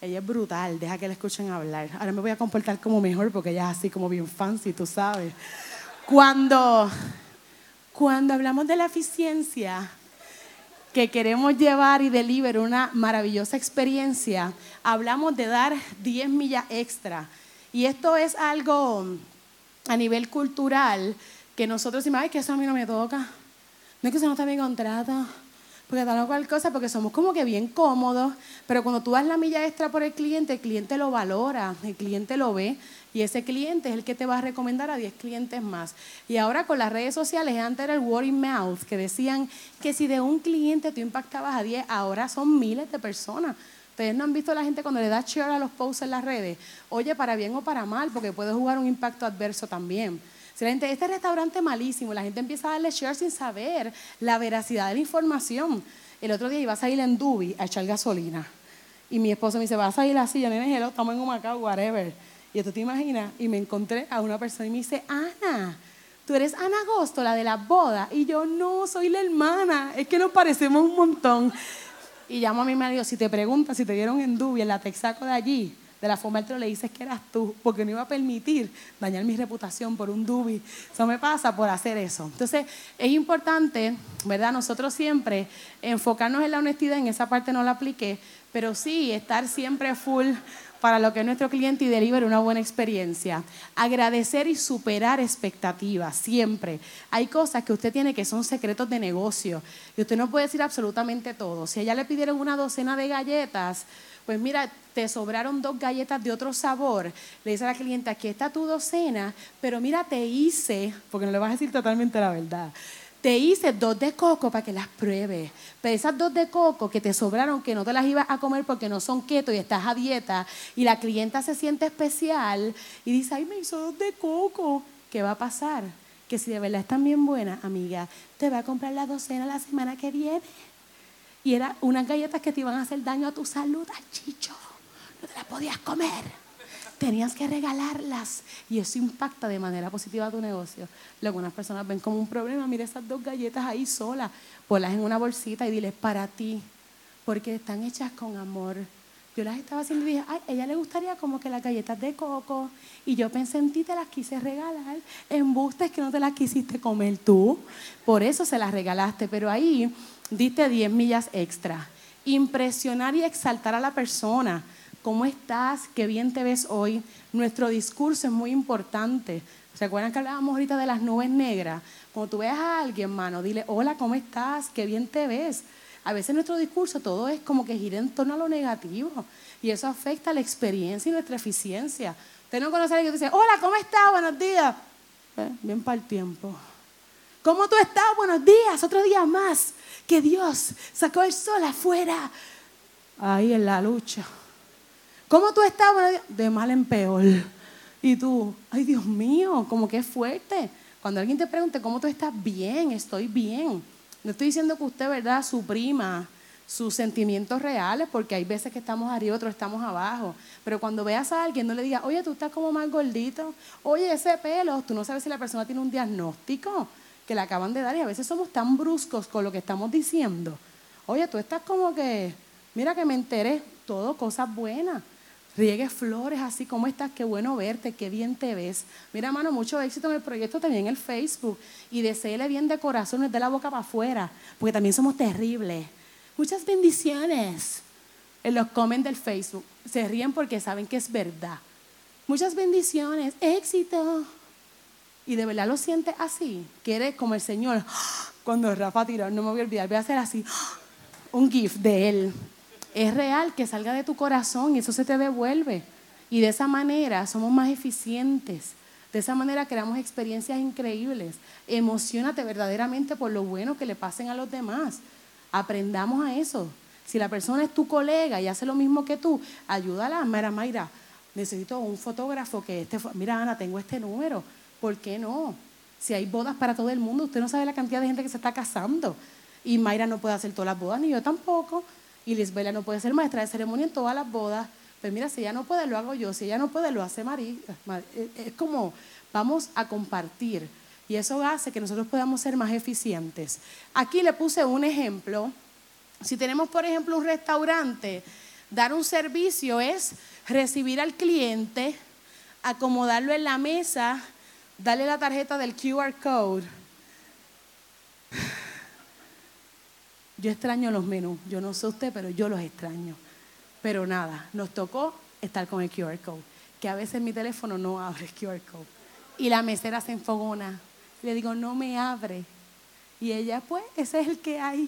ella es brutal, deja que la escuchen hablar. Ahora me voy a comportar como mejor porque ella es así como bien fancy, tú sabes. Cuando, cuando hablamos de la eficiencia, que queremos llevar y deliver una maravillosa experiencia, hablamos de dar 10 millas extra. Y esto es algo a nivel cultural que nosotros decimos, ay, que eso a mí no me toca. No es que eso no está mi contrato porque tal o porque somos como que bien cómodos, pero cuando tú das la milla extra por el cliente, el cliente lo valora, el cliente lo ve y ese cliente es el que te va a recomendar a 10 clientes más. Y ahora con las redes sociales, antes era el word in mouth, que decían que si de un cliente tú impactabas a 10, ahora son miles de personas. Ustedes no han visto a la gente cuando le da share a los posts en las redes. Oye, para bien o para mal, porque puede jugar un impacto adverso también. Si la gente, este restaurante es malísimo, la gente empieza a darle share sin saber la veracidad de la información. El otro día iba a salir en Dubi a echar gasolina. Y mi esposo me dice, vas a ir así, yo nene, hello, estamos en Humacao, whatever. Y tú te imaginas, y me encontré a una persona y me dice, Ana, tú eres Ana Agosto, la de la boda. Y yo, no, soy la hermana, es que nos parecemos un montón. Y llamo a mi marido, si te preguntas si te dieron en Dubi, en la Texaco de allí, de la forma que le dices que eras tú, porque no iba a permitir dañar mi reputación por un dubi. Eso me pasa por hacer eso. Entonces, es importante, ¿verdad? Nosotros siempre enfocarnos en la honestidad, en esa parte no la apliqué, pero sí estar siempre full para lo que es nuestro cliente y deliver una buena experiencia. Agradecer y superar expectativas, siempre. Hay cosas que usted tiene que son secretos de negocio y usted no puede decir absolutamente todo. Si a ella le pidieron una docena de galletas, pues mira, te sobraron dos galletas de otro sabor. Le dice a la clienta, aquí está tu docena, pero mira, te hice, porque no le vas a decir totalmente la verdad, te hice dos de coco para que las pruebes. Pero esas dos de coco que te sobraron, que no te las ibas a comer porque no son keto y estás a dieta, y la clienta se siente especial y dice, ay, me hizo dos de coco. ¿Qué va a pasar? Que si de verdad están bien buenas, amiga, te va a comprar la docena la semana que viene. Y eran unas galletas que te iban a hacer daño a tu salud, chicho. No te las podías comer. Tenías que regalarlas y eso impacta de manera positiva a tu negocio. Lo que unas personas ven como un problema, mira esas dos galletas ahí solas, ponlas en una bolsita y diles para ti, porque están hechas con amor. Yo las estaba haciendo y dije, ay, ella le gustaría como que las galletas de coco. Y yo pensé en ti, te las quise regalar. Embustes que no te las quisiste comer tú. Por eso se las regalaste. Pero ahí diste 10 millas extra. Impresionar y exaltar a la persona. ¿Cómo estás? ¿Qué bien te ves hoy? Nuestro discurso es muy importante. ¿Se acuerdan que hablábamos ahorita de las nubes negras? Cuando tú veas a alguien, mano, dile, hola, ¿cómo estás? ¿Qué bien te ves? A veces nuestro discurso todo es como que gira en torno a lo negativo y eso afecta la experiencia y nuestra eficiencia. Usted no conoce a alguien que dice, hola, ¿cómo estás? Buenos días. Eh, bien para el tiempo. ¿Cómo tú estás? Buenos días. Otro día más que Dios sacó el sol afuera. Ahí en la lucha. ¿Cómo tú estás? de mal en peor. Y tú, ay Dios mío, como que es fuerte. Cuando alguien te pregunte, ¿cómo tú estás? Bien, estoy bien. No estoy diciendo que usted, ¿verdad?, suprima sus sentimientos reales, porque hay veces que estamos arriba, otros estamos abajo. Pero cuando veas a alguien, no le digas, oye, tú estás como más gordito, oye, ese pelo, tú no sabes si la persona tiene un diagnóstico que le acaban de dar y a veces somos tan bruscos con lo que estamos diciendo. Oye, tú estás como que, mira que me enteré, todo cosas buenas. Riegue flores así, ¿cómo estás? Qué bueno verte, qué bien te ves. Mira, mano, mucho éxito en el proyecto también en el Facebook. Y deseele bien de corazón, de la boca para afuera, porque también somos terribles. Muchas bendiciones en los comments del Facebook. Se ríen porque saben que es verdad. Muchas bendiciones, éxito. Y de verdad lo siente así. Quiere como el Señor. Cuando Rafa tiró, no me voy a olvidar, voy a hacer así. Un gift de él es real que salga de tu corazón y eso se te devuelve. Y de esa manera somos más eficientes. De esa manera creamos experiencias increíbles. Emocionate verdaderamente por lo bueno que le pasen a los demás. Aprendamos a eso. Si la persona es tu colega y hace lo mismo que tú, ayúdala. Mira, Mayra, necesito un fotógrafo que esté. Mira, Ana, tengo este número. ¿Por qué no? Si hay bodas para todo el mundo, usted no sabe la cantidad de gente que se está casando. Y Mayra no puede hacer todas las bodas, ni yo tampoco. Y Lisbela no puede ser maestra de ceremonia en todas las bodas. Pero mira, si ella no puede, lo hago yo. Si ella no puede, lo hace María. Es como vamos a compartir. Y eso hace que nosotros podamos ser más eficientes. Aquí le puse un ejemplo. Si tenemos, por ejemplo, un restaurante, dar un servicio es recibir al cliente, acomodarlo en la mesa, darle la tarjeta del QR code Yo extraño los menús, yo no sé usted, pero yo los extraño. Pero nada, nos tocó estar con el QR code, que a veces mi teléfono no abre el QR code. Y la mesera se enfogona. Le digo, no me abre. Y ella, pues, ese es el que hay.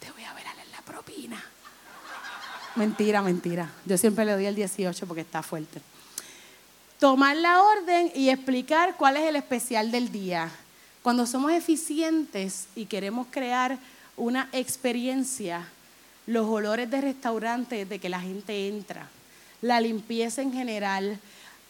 Te voy a ver en la propina. Mentira, mentira. Yo siempre le doy el 18 porque está fuerte. Tomar la orden y explicar cuál es el especial del día. Cuando somos eficientes y queremos crear una experiencia, los olores de restaurante de que la gente entra, la limpieza en general,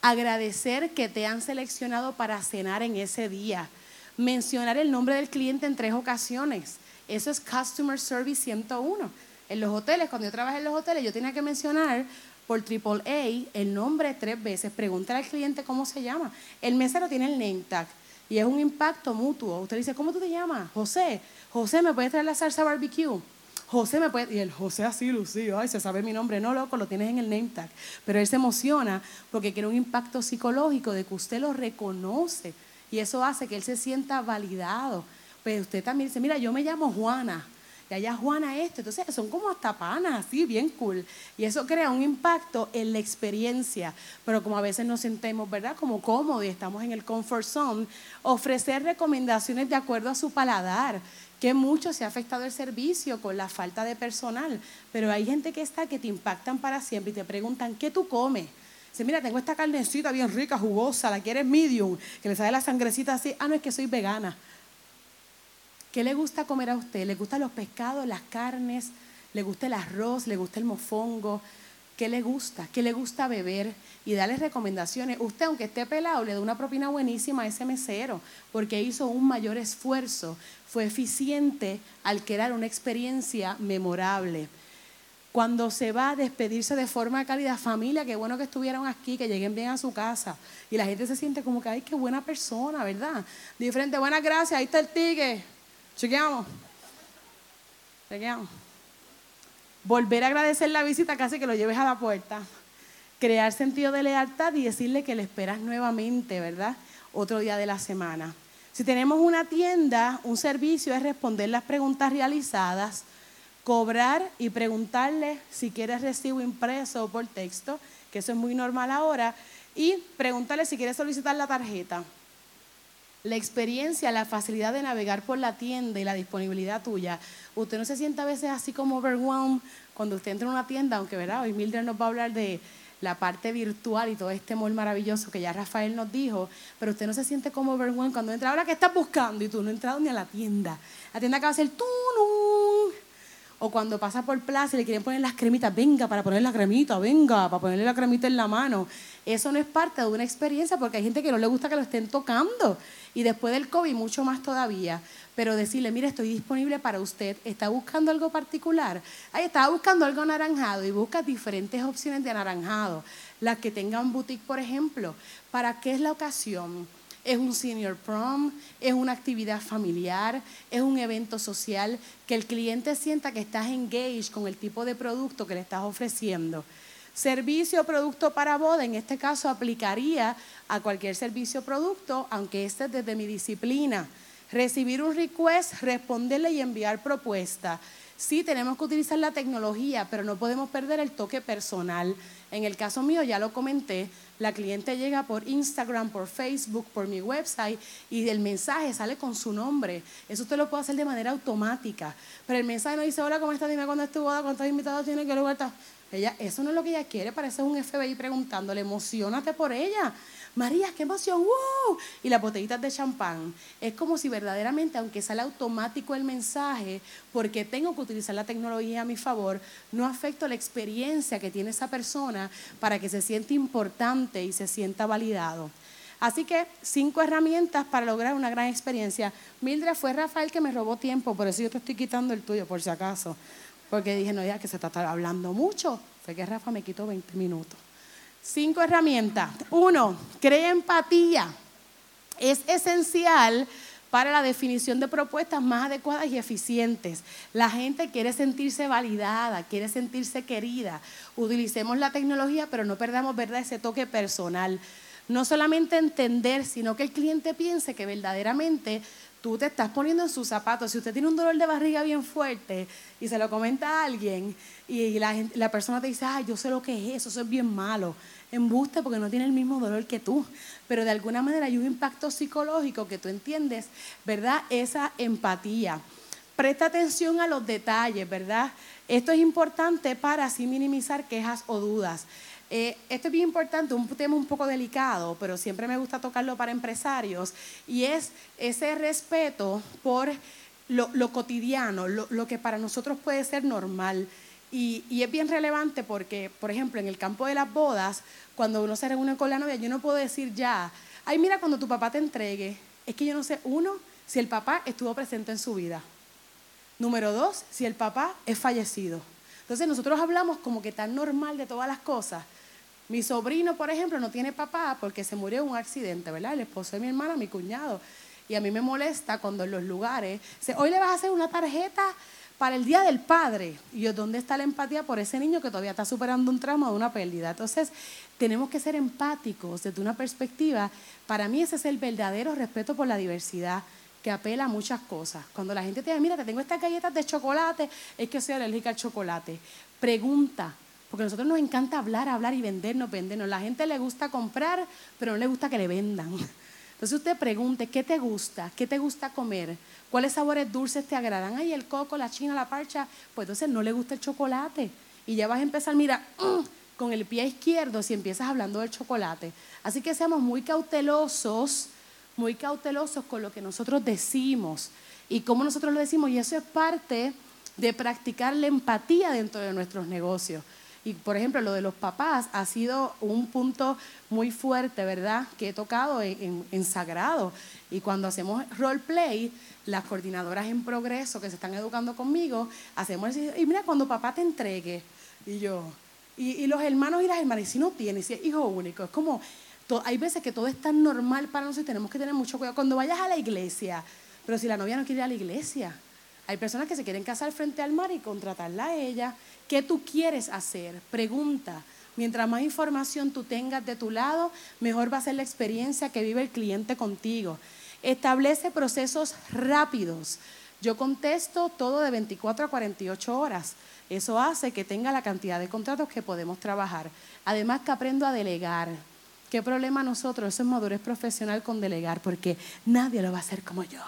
agradecer que te han seleccionado para cenar en ese día, mencionar el nombre del cliente en tres ocasiones. Eso es Customer Service 101. En los hoteles, cuando yo trabajé en los hoteles, yo tenía que mencionar por AAA el nombre tres veces. Pregúntale al cliente cómo se llama. El mesero tiene el name tag. Y es un impacto mutuo. Usted dice, ¿cómo tú te llamas? José. José, ¿me puedes traer la salsa barbecue? José me puede, y el José así lucido, ay, se sabe mi nombre, no loco, lo tienes en el name tag, pero él se emociona porque quiere un impacto psicológico de que usted lo reconoce y eso hace que él se sienta validado. Pero usted también dice, mira, yo me llamo Juana, y allá Juana esto. Entonces son como hasta panas, así, bien cool. Y eso crea un impacto en la experiencia. Pero como a veces nos sentemos, ¿verdad? Como cómodos y estamos en el comfort zone, ofrecer recomendaciones de acuerdo a su paladar que mucho se ha afectado el servicio con la falta de personal, pero hay gente que está que te impactan para siempre y te preguntan, ¿qué tú comes? Dice, mira, tengo esta carnecita bien rica, jugosa, la quieres medium, que le sale la sangrecita así, ah, no, es que soy vegana. ¿Qué le gusta comer a usted? ¿Le gustan los pescados, las carnes? ¿Le gusta el arroz? ¿Le gusta el mofongo? ¿Qué le gusta? ¿Qué le gusta beber? Y darle recomendaciones. Usted, aunque esté pelado, le da una propina buenísima a ese mesero porque hizo un mayor esfuerzo. Fue eficiente al crear una experiencia memorable. Cuando se va a despedirse de forma cálida, familia, qué bueno que estuvieron aquí, que lleguen bien a su casa. Y la gente se siente como que, ay, qué buena persona, ¿verdad? Diferente, buenas gracias, ahí está el ticket. Chequeamos. Chequeamos. Volver a agradecer la visita, casi que lo lleves a la puerta. Crear sentido de lealtad y decirle que le esperas nuevamente, ¿verdad? Otro día de la semana. Si tenemos una tienda, un servicio es responder las preguntas realizadas cobrar y preguntarle si quieres recibo impreso o por texto, que eso es muy normal ahora, y preguntarle si quiere solicitar la tarjeta. La experiencia, la facilidad de navegar por la tienda y la disponibilidad tuya. Usted no se siente a veces así como overwhelmed cuando usted entra en una tienda, aunque verá, hoy Mildred nos va a hablar de la parte virtual y todo este mall maravilloso que ya Rafael nos dijo, pero usted no se siente como overwhelmed cuando entra, ahora que estás buscando y tú no has entrado ni a la tienda. La tienda acaba de ser tú, o cuando pasa por plaza y le quieren poner las cremitas, venga para poner la cremita, venga para ponerle la cremita en la mano. Eso no es parte de una experiencia porque hay gente que no le gusta que lo estén tocando. Y después del COVID, mucho más todavía. Pero decirle, mire, estoy disponible para usted. ¿Está buscando algo particular? Ahí estaba buscando algo anaranjado y busca diferentes opciones de anaranjado. Las que tengan boutique, por ejemplo. ¿Para qué es la ocasión? es un senior prom, es una actividad familiar, es un evento social, que el cliente sienta que estás engaged con el tipo de producto que le estás ofreciendo. Servicio o producto para boda, en este caso aplicaría a cualquier servicio o producto, aunque este es desde mi disciplina. Recibir un request, responderle y enviar propuesta. Sí, tenemos que utilizar la tecnología, pero no podemos perder el toque personal. En el caso mío, ya lo comenté, la cliente llega por Instagram, por Facebook, por mi website y el mensaje sale con su nombre. Eso usted lo puede hacer de manera automática. Pero el mensaje no dice, hola, ¿cómo estás? Dime cuándo es tu boda, cuántos invitados tiene, qué lugar está. Ella, eso no es lo que ella quiere, parece un FBI preguntándole, emocionate por ella. María, qué emoción, ¡wow! Y las botellitas de champán. Es como si verdaderamente, aunque sale automático el mensaje, porque tengo que utilizar la tecnología a mi favor, no afecto la experiencia que tiene esa persona para que se sienta importante y se sienta validado. Así que cinco herramientas para lograr una gran experiencia. Mildred fue Rafael que me robó tiempo, por eso yo te estoy quitando el tuyo, por si acaso. Porque dije, no, ya que se está hablando mucho. Fue que Rafa me quitó 20 minutos. Cinco herramientas. Uno, crea empatía. Es esencial para la definición de propuestas más adecuadas y eficientes. La gente quiere sentirse validada, quiere sentirse querida. Utilicemos la tecnología, pero no perdamos ¿verdad? ese toque personal. No solamente entender, sino que el cliente piense que verdaderamente tú te estás poniendo en sus zapatos. Si usted tiene un dolor de barriga bien fuerte y se lo comenta a alguien y la, persona te dice, ay, yo sé lo que es eso, eso es bien malo. Embuste porque no tiene el mismo dolor que tú. Pero de alguna manera hay un impacto psicológico que tú entiendes, ¿verdad? Esa empatía. Presta atención a los detalles, ¿verdad? Esto es importante para así minimizar quejas o dudas. Eh, esto es bien importante, un tema un poco delicado, pero siempre me gusta tocarlo para empresarios, y es ese respeto por lo, cotidiano, lo, que para nosotros puede ser normal. Y, y, es bien relevante porque, por ejemplo, en el campo de las bodas, cuando uno se reúne con la novia, yo no puedo decir ya, ay, mira, cuando tu papá te entregue, es que yo no sé, uno, si el papá estuvo presente en su vida. Número dos, si el papá es fallecido. Entonces nosotros hablamos como que tan normal de todas las cosas, mi sobrino, por ejemplo, no tiene papá porque se murió en un accidente, ¿verdad? El esposo de mi hermana, mi cuñado. Y a mí me molesta cuando en los lugares, hoy le vas a hacer una tarjeta para el Día del Padre. Y ¿dónde está la empatía por ese niño que todavía está superando un trauma o una pérdida? Entonces, tenemos que ser empáticos desde una perspectiva. Para mí ese es el verdadero respeto por la diversidad que apela a muchas cosas. Cuando la gente te dice, mira, te tengo estas galletas de chocolate, es que soy alérgica al chocolate. Pregunta, porque a nosotros nos encanta hablar, hablar y vendernos, vendernos. La gente le gusta comprar, pero no le gusta que le vendan. Entonces usted pregunte, ¿qué te gusta? ¿Qué te gusta comer? ¿Cuáles sabores dulces te agradan? Ay, el coco, la china, la parcha. Pues entonces no le gusta el chocolate. Y ya vas a empezar, mira, con el pie izquierdo si empiezas hablando del chocolate. Así que seamos muy cautelosos, muy cautelosos con lo que nosotros decimos y cómo nosotros lo decimos. Y eso es parte de practicar la empatía dentro de nuestros negocios. Y por ejemplo, lo de los papás ha sido un punto muy fuerte, ¿verdad? Que he tocado en, Sagrado. Y cuando hacemos roleplay, las coordinadoras en progreso que se están educando conmigo, hacemos y mira, cuando papá te entregue, Y yo, y, los hermanos y las hermanas, y si no tienes, si es hijo único, es como, hay veces que todo es tan normal para nosotros y tenemos que tener mucho cuidado. Cuando vayas a la iglesia, pero si la novia no quiere ir a la iglesia, hay personas que se quieren casar frente al mar y contratarla a ella. ¿Qué tú quieres hacer? Pregunta. Mientras más información tú tengas de tu lado, mejor va a ser la experiencia que vive el cliente contigo. Establece procesos rápidos. Yo contesto todo de 24 a 48 horas. Eso hace que tenga la cantidad de contratos que podemos trabajar. Además que aprendo a delegar. ¿Qué problema nosotros? Eso es madurez profesional con delegar, porque nadie lo va a hacer como yo.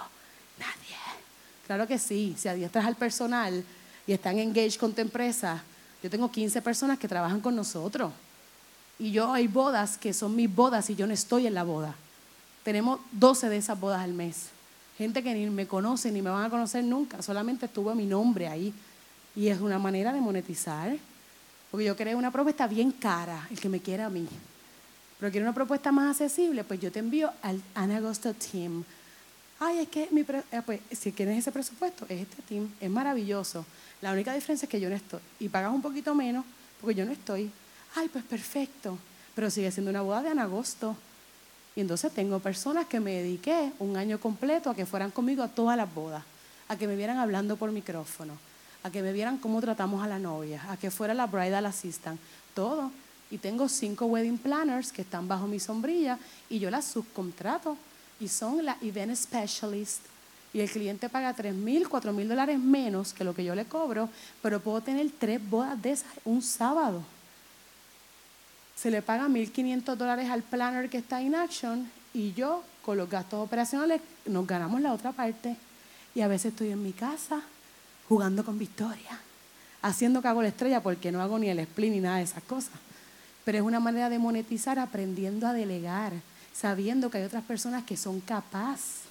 Claro que sí, si adiestras al personal y están engaged con tu empresa, yo tengo 15 personas que trabajan con nosotros. Y yo hay bodas que son mis bodas y yo no estoy en la boda. Tenemos 12 de esas bodas al mes. Gente que ni me conoce ni me van a conocer nunca, solamente estuvo mi nombre ahí. Y es una manera de monetizar. Porque yo creo una propuesta bien cara, el que me quiera a mí. Pero quiero una propuesta más accesible, pues yo te envío al Anagosto Team. Ay, es que mi eh, pues, si quieres ese presupuesto, es este team, es maravilloso. La única diferencia es que yo no estoy. Y pagas un poquito menos porque yo no estoy. Ay, pues perfecto. Pero sigue siendo una boda de Anagosto. Y entonces tengo personas que me dediqué un año completo a que fueran conmigo a todas las bodas, a que me vieran hablando por micrófono, a que me vieran cómo tratamos a la novia, a que fuera la bridal assistant, todo. Y tengo cinco wedding planners que están bajo mi sombrilla y yo las subcontrato y son la event specialist. Y el cliente paga 3 mil, 4 mil dólares menos que lo que yo le cobro, pero puedo tener tres bodas de esas un sábado se le paga 1.500 dólares al planner que está en action y yo con los gastos operacionales nos ganamos la otra parte. Y a veces estoy en mi casa jugando con Victoria, haciendo que hago la estrella porque no hago ni el split ni nada de esas cosas. Pero es una manera de monetizar aprendiendo a delegar, sabiendo que hay otras personas que son capaces.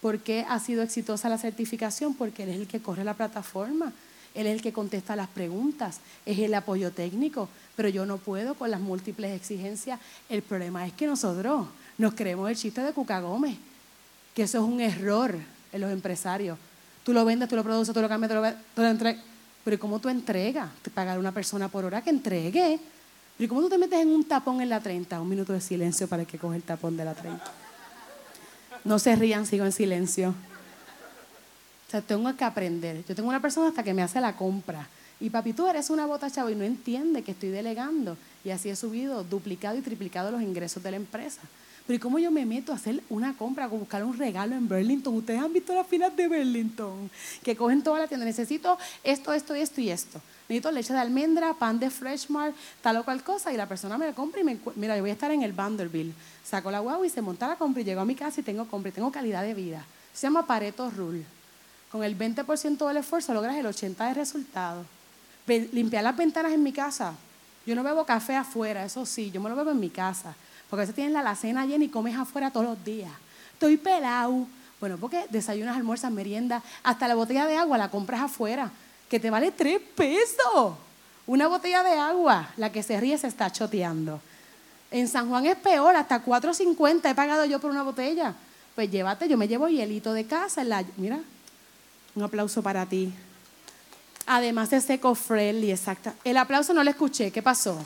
¿Por qué ha sido exitosa la certificación? Porque él es el que corre la plataforma, él es el que contesta las preguntas, es el apoyo técnico, pero yo no puedo con las múltiples exigencias. El problema es que nosotros nos creemos el chiste de Cuca Gómez, que eso es un error en los empresarios. Tú lo vendes, tú lo produces, tú lo cambias, tú lo, entregas. Pero ¿cómo tú entregas? Te pagar a una persona por hora que entregue. Pero ¿cómo tú te metes en un tapón en la 30? Un minuto de silencio para que coge el tapón de la 30. No se rían, sigo en silencio. O sea, tengo que aprender. Yo tengo una persona hasta que me hace la compra. Y papi, tú eres una bota chavo y no entiende que estoy delegando. Y así he subido, duplicado y triplicado los ingresos de la empresa. Pero ¿y cómo yo me meto a hacer una compra, a buscar un regalo en Burlington? Ustedes han visto las filas de Burlington, que cogen toda la tienda. Necesito esto, esto, esto y esto. Necesito leche de almendra, pan de Freshmart, tal o cual cosa. Y la persona me la compra y me mira, yo voy a estar en el Vanderbilt. Saco la guagua y se monta la compra y llego a mi casa y tengo compra y tengo calidad de vida. Se llama Pareto Rule. Con el 20% del esfuerzo logras el 80% de resultado limpiar las ventanas en mi casa. Yo no bebo café afuera, eso sí, yo me lo bebo en mi casa. Porque a veces tienes la alacena llena y comes afuera todos los días. Estoy pelado. Bueno, porque desayunas, almuerzas, meriendas, hasta la botella de agua la compras afuera, que te vale tres pesos. Una botella de agua, la que se ríe se está choteando. En San Juan es peor, hasta 4.50 he pagado yo por una botella. Pues llévate, yo me llevo hielito de casa. Mira, un aplauso para ti. Además es eco-friendly, exacta. El aplauso no lo escuché, ¿qué pasó?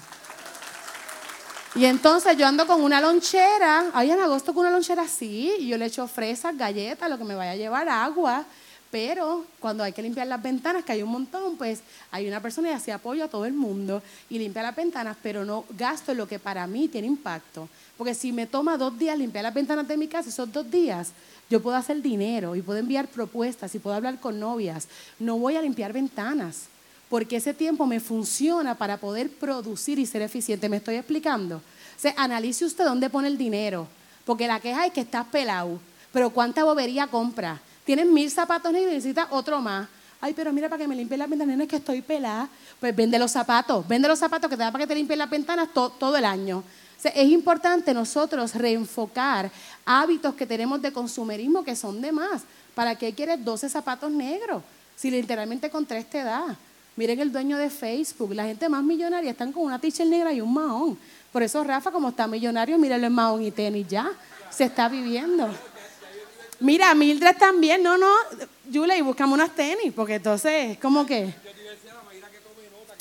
Y entonces yo ando con una lonchera, ahí en agosto con una lonchera así, y yo le echo fresas, galletas, lo que me vaya a llevar, agua. Pero cuando hay que limpiar las ventanas, que hay un montón, pues hay una persona que hace apoyo a todo el mundo y limpia las ventanas, pero no gasto lo que para mí tiene impacto. Porque si me toma dos días limpiar las ventanas de mi casa, esos dos días yo puedo hacer dinero y puedo enviar propuestas y puedo hablar con novias. No voy a limpiar ventanas porque ese tiempo me funciona para poder producir y ser eficiente. ¿Me estoy explicando? O sea, analice usted dónde pone el dinero, porque la queja es que estás pelado, pero ¿cuánta bobería compra? Tienes mil zapatos negros y necesitas otro más. Ay, pero mira, para que me limpie las ventanas, es que estoy pelada. Pues vende los zapatos, vende los zapatos que te da para que te limpien las ventanas todo el año es importante nosotros reenfocar hábitos que tenemos de consumerismo que son de más. ¿Para qué quieres 12 zapatos negros? Si literalmente con tres te da. Miren el dueño de Facebook, la gente más millonaria están con una t-shirt negra y un mahón. Por eso Rafa, como está millonario, míralo en mahón y tenis ya. Se está viviendo. Mira, Mildred también, no, no, Julia, y buscamos unas tenis, porque entonces es como que...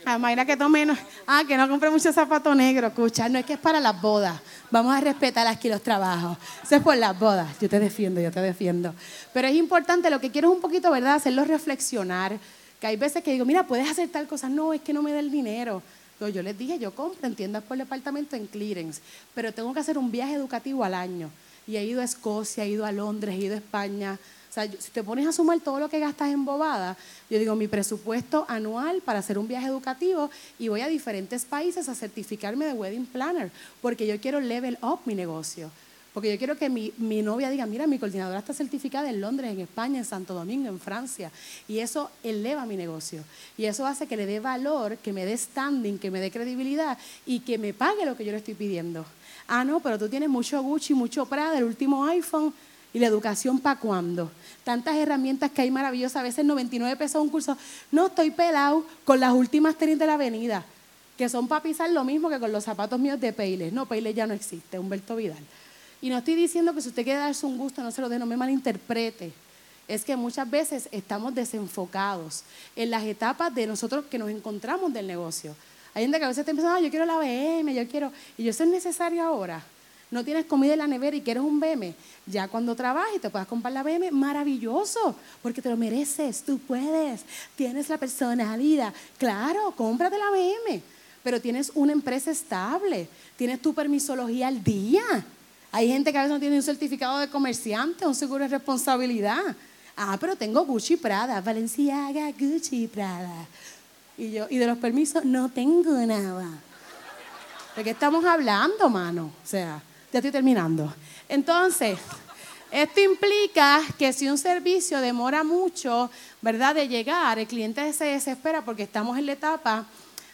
A Mayra que tome, no, ah, que no compre mucho zapato negro, escucha, no es que es para las bodas. Vamos a respetar aquí los trabajos. Eso es por las bodas. Yo te defiendo, yo te defiendo. Pero es importante, lo que quiero es un poquito, ¿verdad? Hacerlo reflexionar. Que hay veces que digo, mira, puedes hacer tal cosa. No, es que no me da el dinero. yo les dije, yo compro en tiendas por departamento en clearance, pero tengo que hacer un viaje educativo al año. Y he ido a Escocia, he ido a Londres, he ido a España. O sea, si te pones a sumar todo lo que gastas en bobada, yo digo mi presupuesto anual para hacer un viaje educativo y voy a diferentes países a certificarme de wedding planner, porque yo quiero level up mi negocio. Porque yo quiero que mi, mi, novia diga, mira, mi coordinadora está certificada en Londres, en España, en Santo Domingo, en Francia. Y eso eleva mi negocio. Y eso hace que le dé valor, que me dé standing, que me dé credibilidad y que me pague lo que yo le estoy pidiendo. Ah, no, pero tú tienes mucho Gucci, mucho Prada, el último iPhone. ¿Y la educación para cuándo? Tantas herramientas que hay maravillosas, a veces 99 pesos un curso. No, estoy pelado con las últimas tenis de la avenida, que son para pisar lo mismo que con los zapatos míos de Payless. No, Payless ya no existe, Humberto Vidal. Y no estoy diciendo que si usted quiere darse un gusto, no se lo dé, no me malinterprete. Es que muchas veces estamos desenfocados en las etapas de nosotros que nos encontramos del negocio. Hay gente que a veces está pensando, ah, yo quiero la BM, yo quiero, y yo, eso es necesario ahora no tienes comida en la nevera y quieres un BM, ya cuando trabajes te puedas comprar la BM, maravilloso, porque te lo mereces, tú puedes, tienes la personalidad. Claro, cómprate la BM, pero tienes una empresa estable, tienes tu permisología al día. Hay gente que a veces no tiene un certificado de comerciante, un seguro de responsabilidad. Ah, pero tengo Gucci Prada, Valenciaga, Gucci Prada. Y yo, y de los permisos no tengo nada. ¿De qué estamos hablando, mano? O sea, ya estoy terminando. Entonces, esto implica que si un servicio demora mucho, ¿verdad?, de llegar, el cliente se desespera porque estamos en la etapa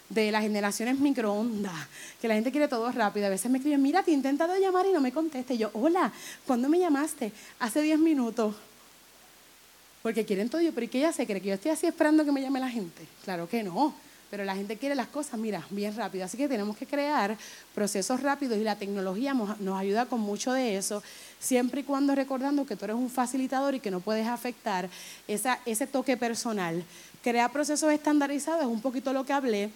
de las generaciones microondas, que la gente quiere todo rápido. A veces me escriben, mira, te he intentado llamar y no me conteste. yo, hola, ¿cuándo me llamaste? Hace 10 minutos. Porque quieren todo. Yo, pero ¿y qué ella se cree? ¿Que yo estoy así esperando que me llame la gente? Claro que no pero la gente quiere las cosas, mira, bien rápido. Así que tenemos que crear procesos rápidos y la tecnología nos ayuda con mucho de eso, siempre y cuando recordando que tú eres un facilitador y que no puedes afectar ese toque personal. Crear procesos estandarizados es un poquito lo que hablé.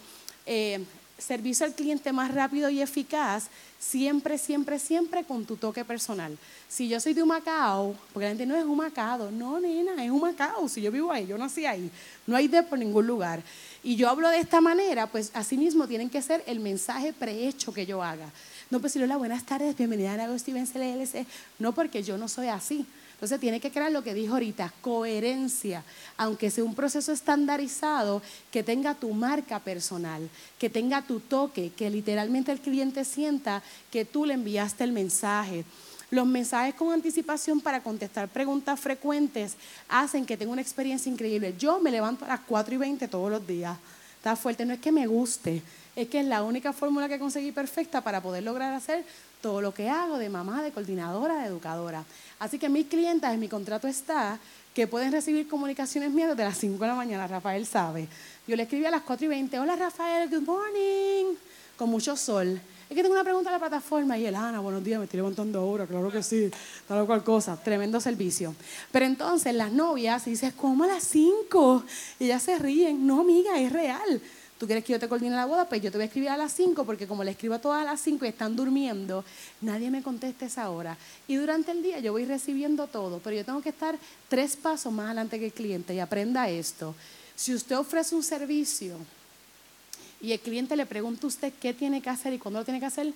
Eh, servicio al cliente más rápido y eficaz, siempre, siempre, siempre con tu toque personal. Si yo soy de Humacao, porque la gente no es Humacao, no, nena, es Humacao, si yo vivo ahí, yo nací ahí, no hay de por ningún lugar y yo hablo de esta manera, pues así mismo tienen que ser el mensaje prehecho que yo haga. No, pues si hola, buenas tardes, bienvenida a Agustín LLC. No, porque yo no soy así. Entonces tiene que crear lo que dijo ahorita, coherencia, aunque sea un proceso estandarizado, que tenga tu marca personal, que tenga tu toque, que literalmente el cliente sienta que tú le enviaste el mensaje. Los mensajes con anticipación para contestar preguntas frecuentes hacen que tenga una experiencia increíble. Yo me levanto a las 4 y 20 todos los días. Está fuerte, no es que me guste, es que es la única fórmula que conseguí perfecta para poder lograr hacer todo lo que hago de mamá, de coordinadora, de educadora. Así que mis clientes, en mi contrato está que pueden recibir comunicaciones mías desde las 5 de la mañana, Rafael sabe. Yo le escribí a las 4 y 20, hola Rafael, good morning, con mucho sol es que tengo una pregunta a la plataforma y él, Ana, buenos días, me estoy levantando ahora, claro que sí, tal o cual cosa, tremendo servicio. Pero entonces las novias dicen, ¿cómo a las 5? Y ellas se ríen, no, amiga, es real. ¿Tú quieres que yo te coordine la boda? Pues yo te voy a escribir a las 5 porque como le escribo a todas las 5 y están durmiendo, nadie me contesta esa hora. Y durante el día yo voy recibiendo todo, pero yo tengo que estar tres pasos más adelante que el cliente y aprenda esto. Si usted ofrece un servicio y el cliente le pregunta a usted qué tiene que hacer y cuándo lo tiene que hacer,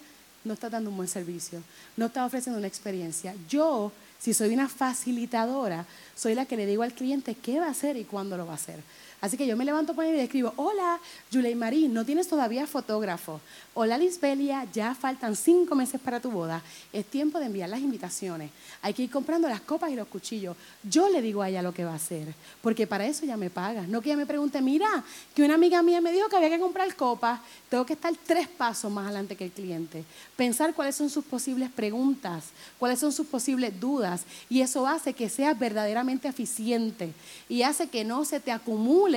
no está dando un buen servicio, no está ofreciendo una experiencia. Yo, si soy una facilitadora, soy la que le digo al cliente qué va a hacer y cuándo lo va a hacer. Así que yo me levanto por ahí y escribo, hola, Julie Marie, ¿no tienes todavía fotógrafo? Hola, Lisbelia, ya faltan cinco meses para tu boda. Es tiempo de enviar las invitaciones. Hay que ir comprando las copas y los cuchillos. Yo le digo a ella lo que va a hacer, porque para eso ya me paga. No que ella me pregunte, mira, que una amiga mía me dijo que había que comprar copas. Tengo que estar tres pasos más adelante que el cliente. Pensar cuáles son sus posibles preguntas, cuáles son sus posibles dudas. Y eso hace que sea verdaderamente eficiente y hace que no se te acumule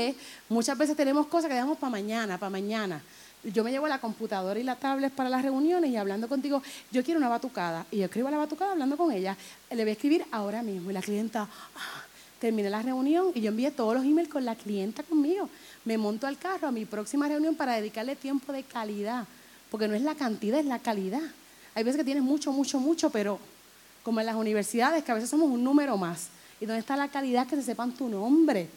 muchas veces tenemos cosas que dejamos para mañana, para mañana. Yo me llevo la computadora y la tablet para las reuniones y hablando contigo, yo quiero una batucada. Y yo escribo la batucada hablando con ella. Le voy a escribir ahora mismo. Y la clienta, ah, terminé la reunión y yo envié todos los emails con la clienta conmigo. Me monto al carro a mi próxima reunión para dedicarle tiempo de calidad, porque no es la cantidad, es la calidad. Hay veces que tienes mucho, mucho, mucho, pero como en las universidades, que a veces somos un número más. ¿Y dónde está la calidad que se sepan tu nombre?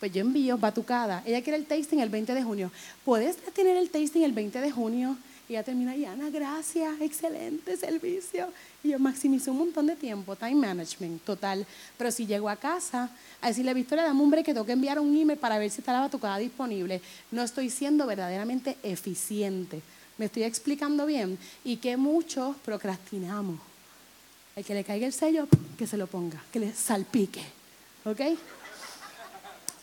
Pues yo envío batucada. Ella quiere el tasting el 20 de junio. ¿Puedes tener el tasting el 20 de junio? Y ya termina, y Ana, gracias, excelente servicio. Y yo maximizo un montón de tiempo, time management, total. Pero si llego a casa a decirle, Victoria, dame un break que tengo que enviar un email para ver si está la batucada disponible, no estoy siendo verdaderamente eficiente. ¿Me estoy explicando bien? Y que muchos procrastinamos. El que le caiga el sello, que se lo ponga, que le salpique. ¿Ok?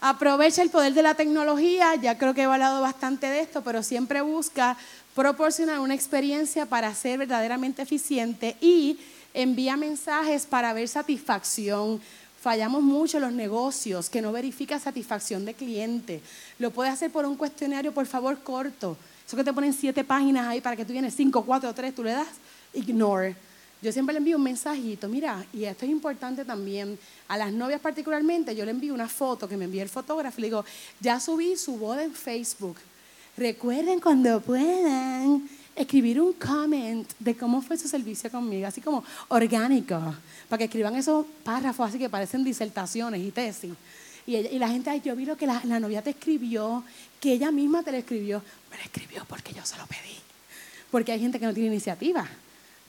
Aprovecha el poder de la tecnología, ya creo que he hablado bastante de esto, pero siempre busca proporcionar una experiencia para ser verdaderamente eficiente y envía mensajes para ver satisfacción. Fallamos mucho en los negocios, que no verifica satisfacción de cliente. Lo puedes hacer por un cuestionario, por favor, corto. Eso que te ponen siete páginas ahí para que tú vienes cinco, cuatro, tres, tú le das, ignore. Yo siempre le envío un mensajito, mira, y esto es importante también, a las novias particularmente, yo le envío una foto que me envía el fotógrafo y le digo, ya subí su boda en Facebook Recuerden cuando puedan escribir un comment de cómo fue su servicio conmigo, así como orgánico, para que escriban esos párrafos así que parecen disertaciones y tesis. Y, la gente, ay, yo vi lo que la, la, novia te escribió, que ella misma te lo escribió. Me lo escribió porque yo se lo pedí. Porque hay gente que no tiene iniciativa.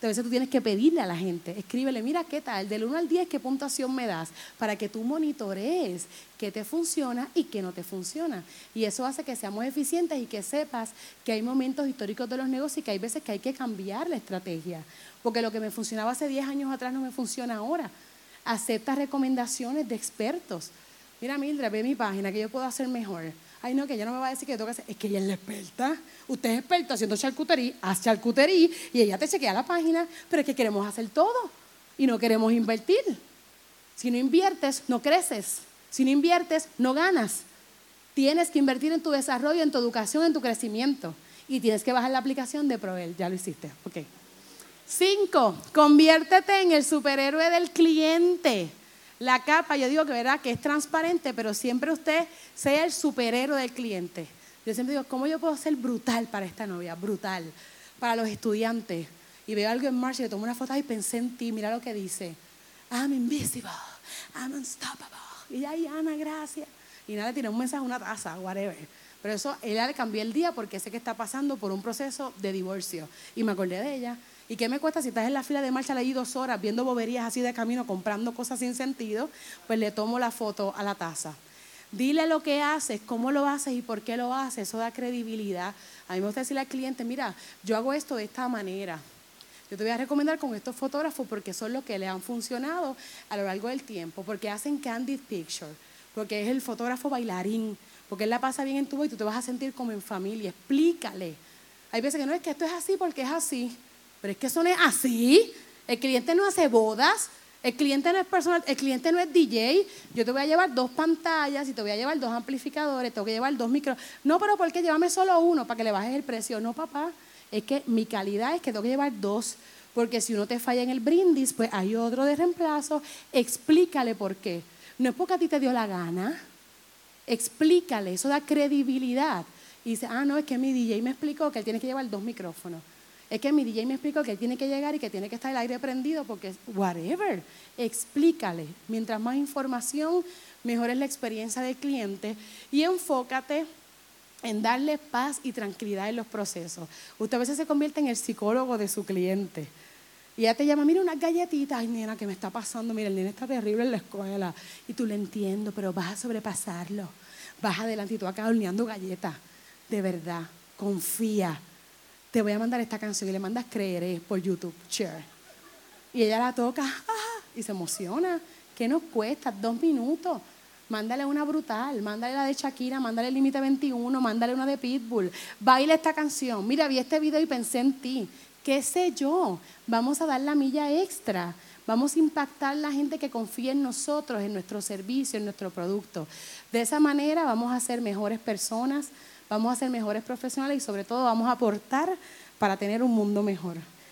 A veces tú tienes que pedirle a la gente, escríbele, mira qué tal, del 1 al 10, qué puntuación me das, para que tú monitorees qué te funciona y qué no te funciona. Y eso hace que seamos eficientes y que sepas que hay momentos históricos de los negocios y que hay veces que hay que cambiar la estrategia. Porque lo que me funcionaba hace 10 años atrás no me funciona ahora. Acepta recomendaciones de expertos. Mira, Mildred, ve mi página que yo puedo hacer mejor ay no, que ella no me va a decir que tengo que hacer. Es que ella es la experta. Usted es experto haciendo charcutería, hace charcutería y ella te chequea la página, pero es que queremos hacer todo y no queremos invertir. Si no inviertes, no creces. Si no inviertes, no ganas. Tienes que invertir en tu desarrollo, en tu educación, en tu crecimiento. Y tienes que bajar la aplicación de Proel. Ya lo hiciste. Ok. Cinco, conviértete en el superhéroe del cliente. La capa, yo digo que verdad que es transparente, pero siempre usted sea el superhéroe del cliente. Yo siempre digo, ¿cómo yo puedo ser brutal para esta novia? Brutal. Para los estudiantes. Y veo algo en marcha y le tomo una foto y pensé en ti, mira lo que dice. I'm invisible, I'm unstoppable. Y ahí, Ana, gracias. Y nada, tiré un mensaje, una taza, whatever. Pero eso, ella le cambió el día porque sé que está pasando por un proceso de divorcio. Y me acordé de ella. ¿Y qué me cuesta si estás en la fila de marcha ahí dos horas viendo boberías así de camino, comprando cosas sin sentido? Pues le tomo la foto a la taza. Dile lo que haces, cómo lo haces y por qué lo haces. Eso da credibilidad. A mí me gusta decirle al cliente, mira, yo hago esto de esta manera. Yo te voy a recomendar con estos fotógrafos porque son los que le han funcionado a lo largo del tiempo, porque hacen candid picture, porque es el fotógrafo bailarín, porque él la pasa bien en tu voz y tú te vas a sentir como en familia. Explícale. Hay veces que no es que esto es así porque es así. Pero es que eso no es así. El cliente no hace bodas. El cliente no es personal, el cliente no es DJ. Yo te voy a llevar dos pantallas y te voy a llevar dos amplificadores, tengo que llevar dos micros. No, pero ¿por qué llévame solo uno para que le bajes el precio? No, papá. Es que mi calidad es que tengo que llevar dos. Porque si uno te falla en el brindis, pues hay otro de reemplazo. Explícale por qué. No es porque a ti te dio la gana. Explícale, eso da credibilidad. Y dice, ah, no, es que mi DJ me explicó que él tiene que llevar dos micrófonos. Es que mi DJ me explicó que tiene que llegar y que tiene que estar el aire prendido porque whatever. Explícale. Mientras más información, mejor es la experiencia del cliente y enfócate en darle paz y tranquilidad en los procesos. Usted a veces se convierte en el psicólogo de su cliente. Y ella te llama, mira unas galletitas, ay nena, ¿qué me está pasando? Mira, el nene está terrible en la escuela. Y tú le entiendo, pero vas a sobrepasarlo. Vas adelante y tú acá horneando galletas. De verdad, confía te voy a mandar esta canción y le mandas creeré por YouTube, share. Y ella la toca ah, y se emociona. ¿Qué nos cuesta? Dos minutos. Mándale una brutal, mándale la de Shakira, mándale el límite 21, mándale una de Pitbull. Baila esta canción. Mira, vi este video y pensé en ti. ¿Qué sé yo? Vamos a dar la milla extra. Vamos a impactar la gente que confía en nosotros, en nuestro servicio, en nuestro producto. De esa manera vamos a ser mejores personas, vamos a ser mejores profesionales y sobre todo vamos a aportar para tener un mundo mejor.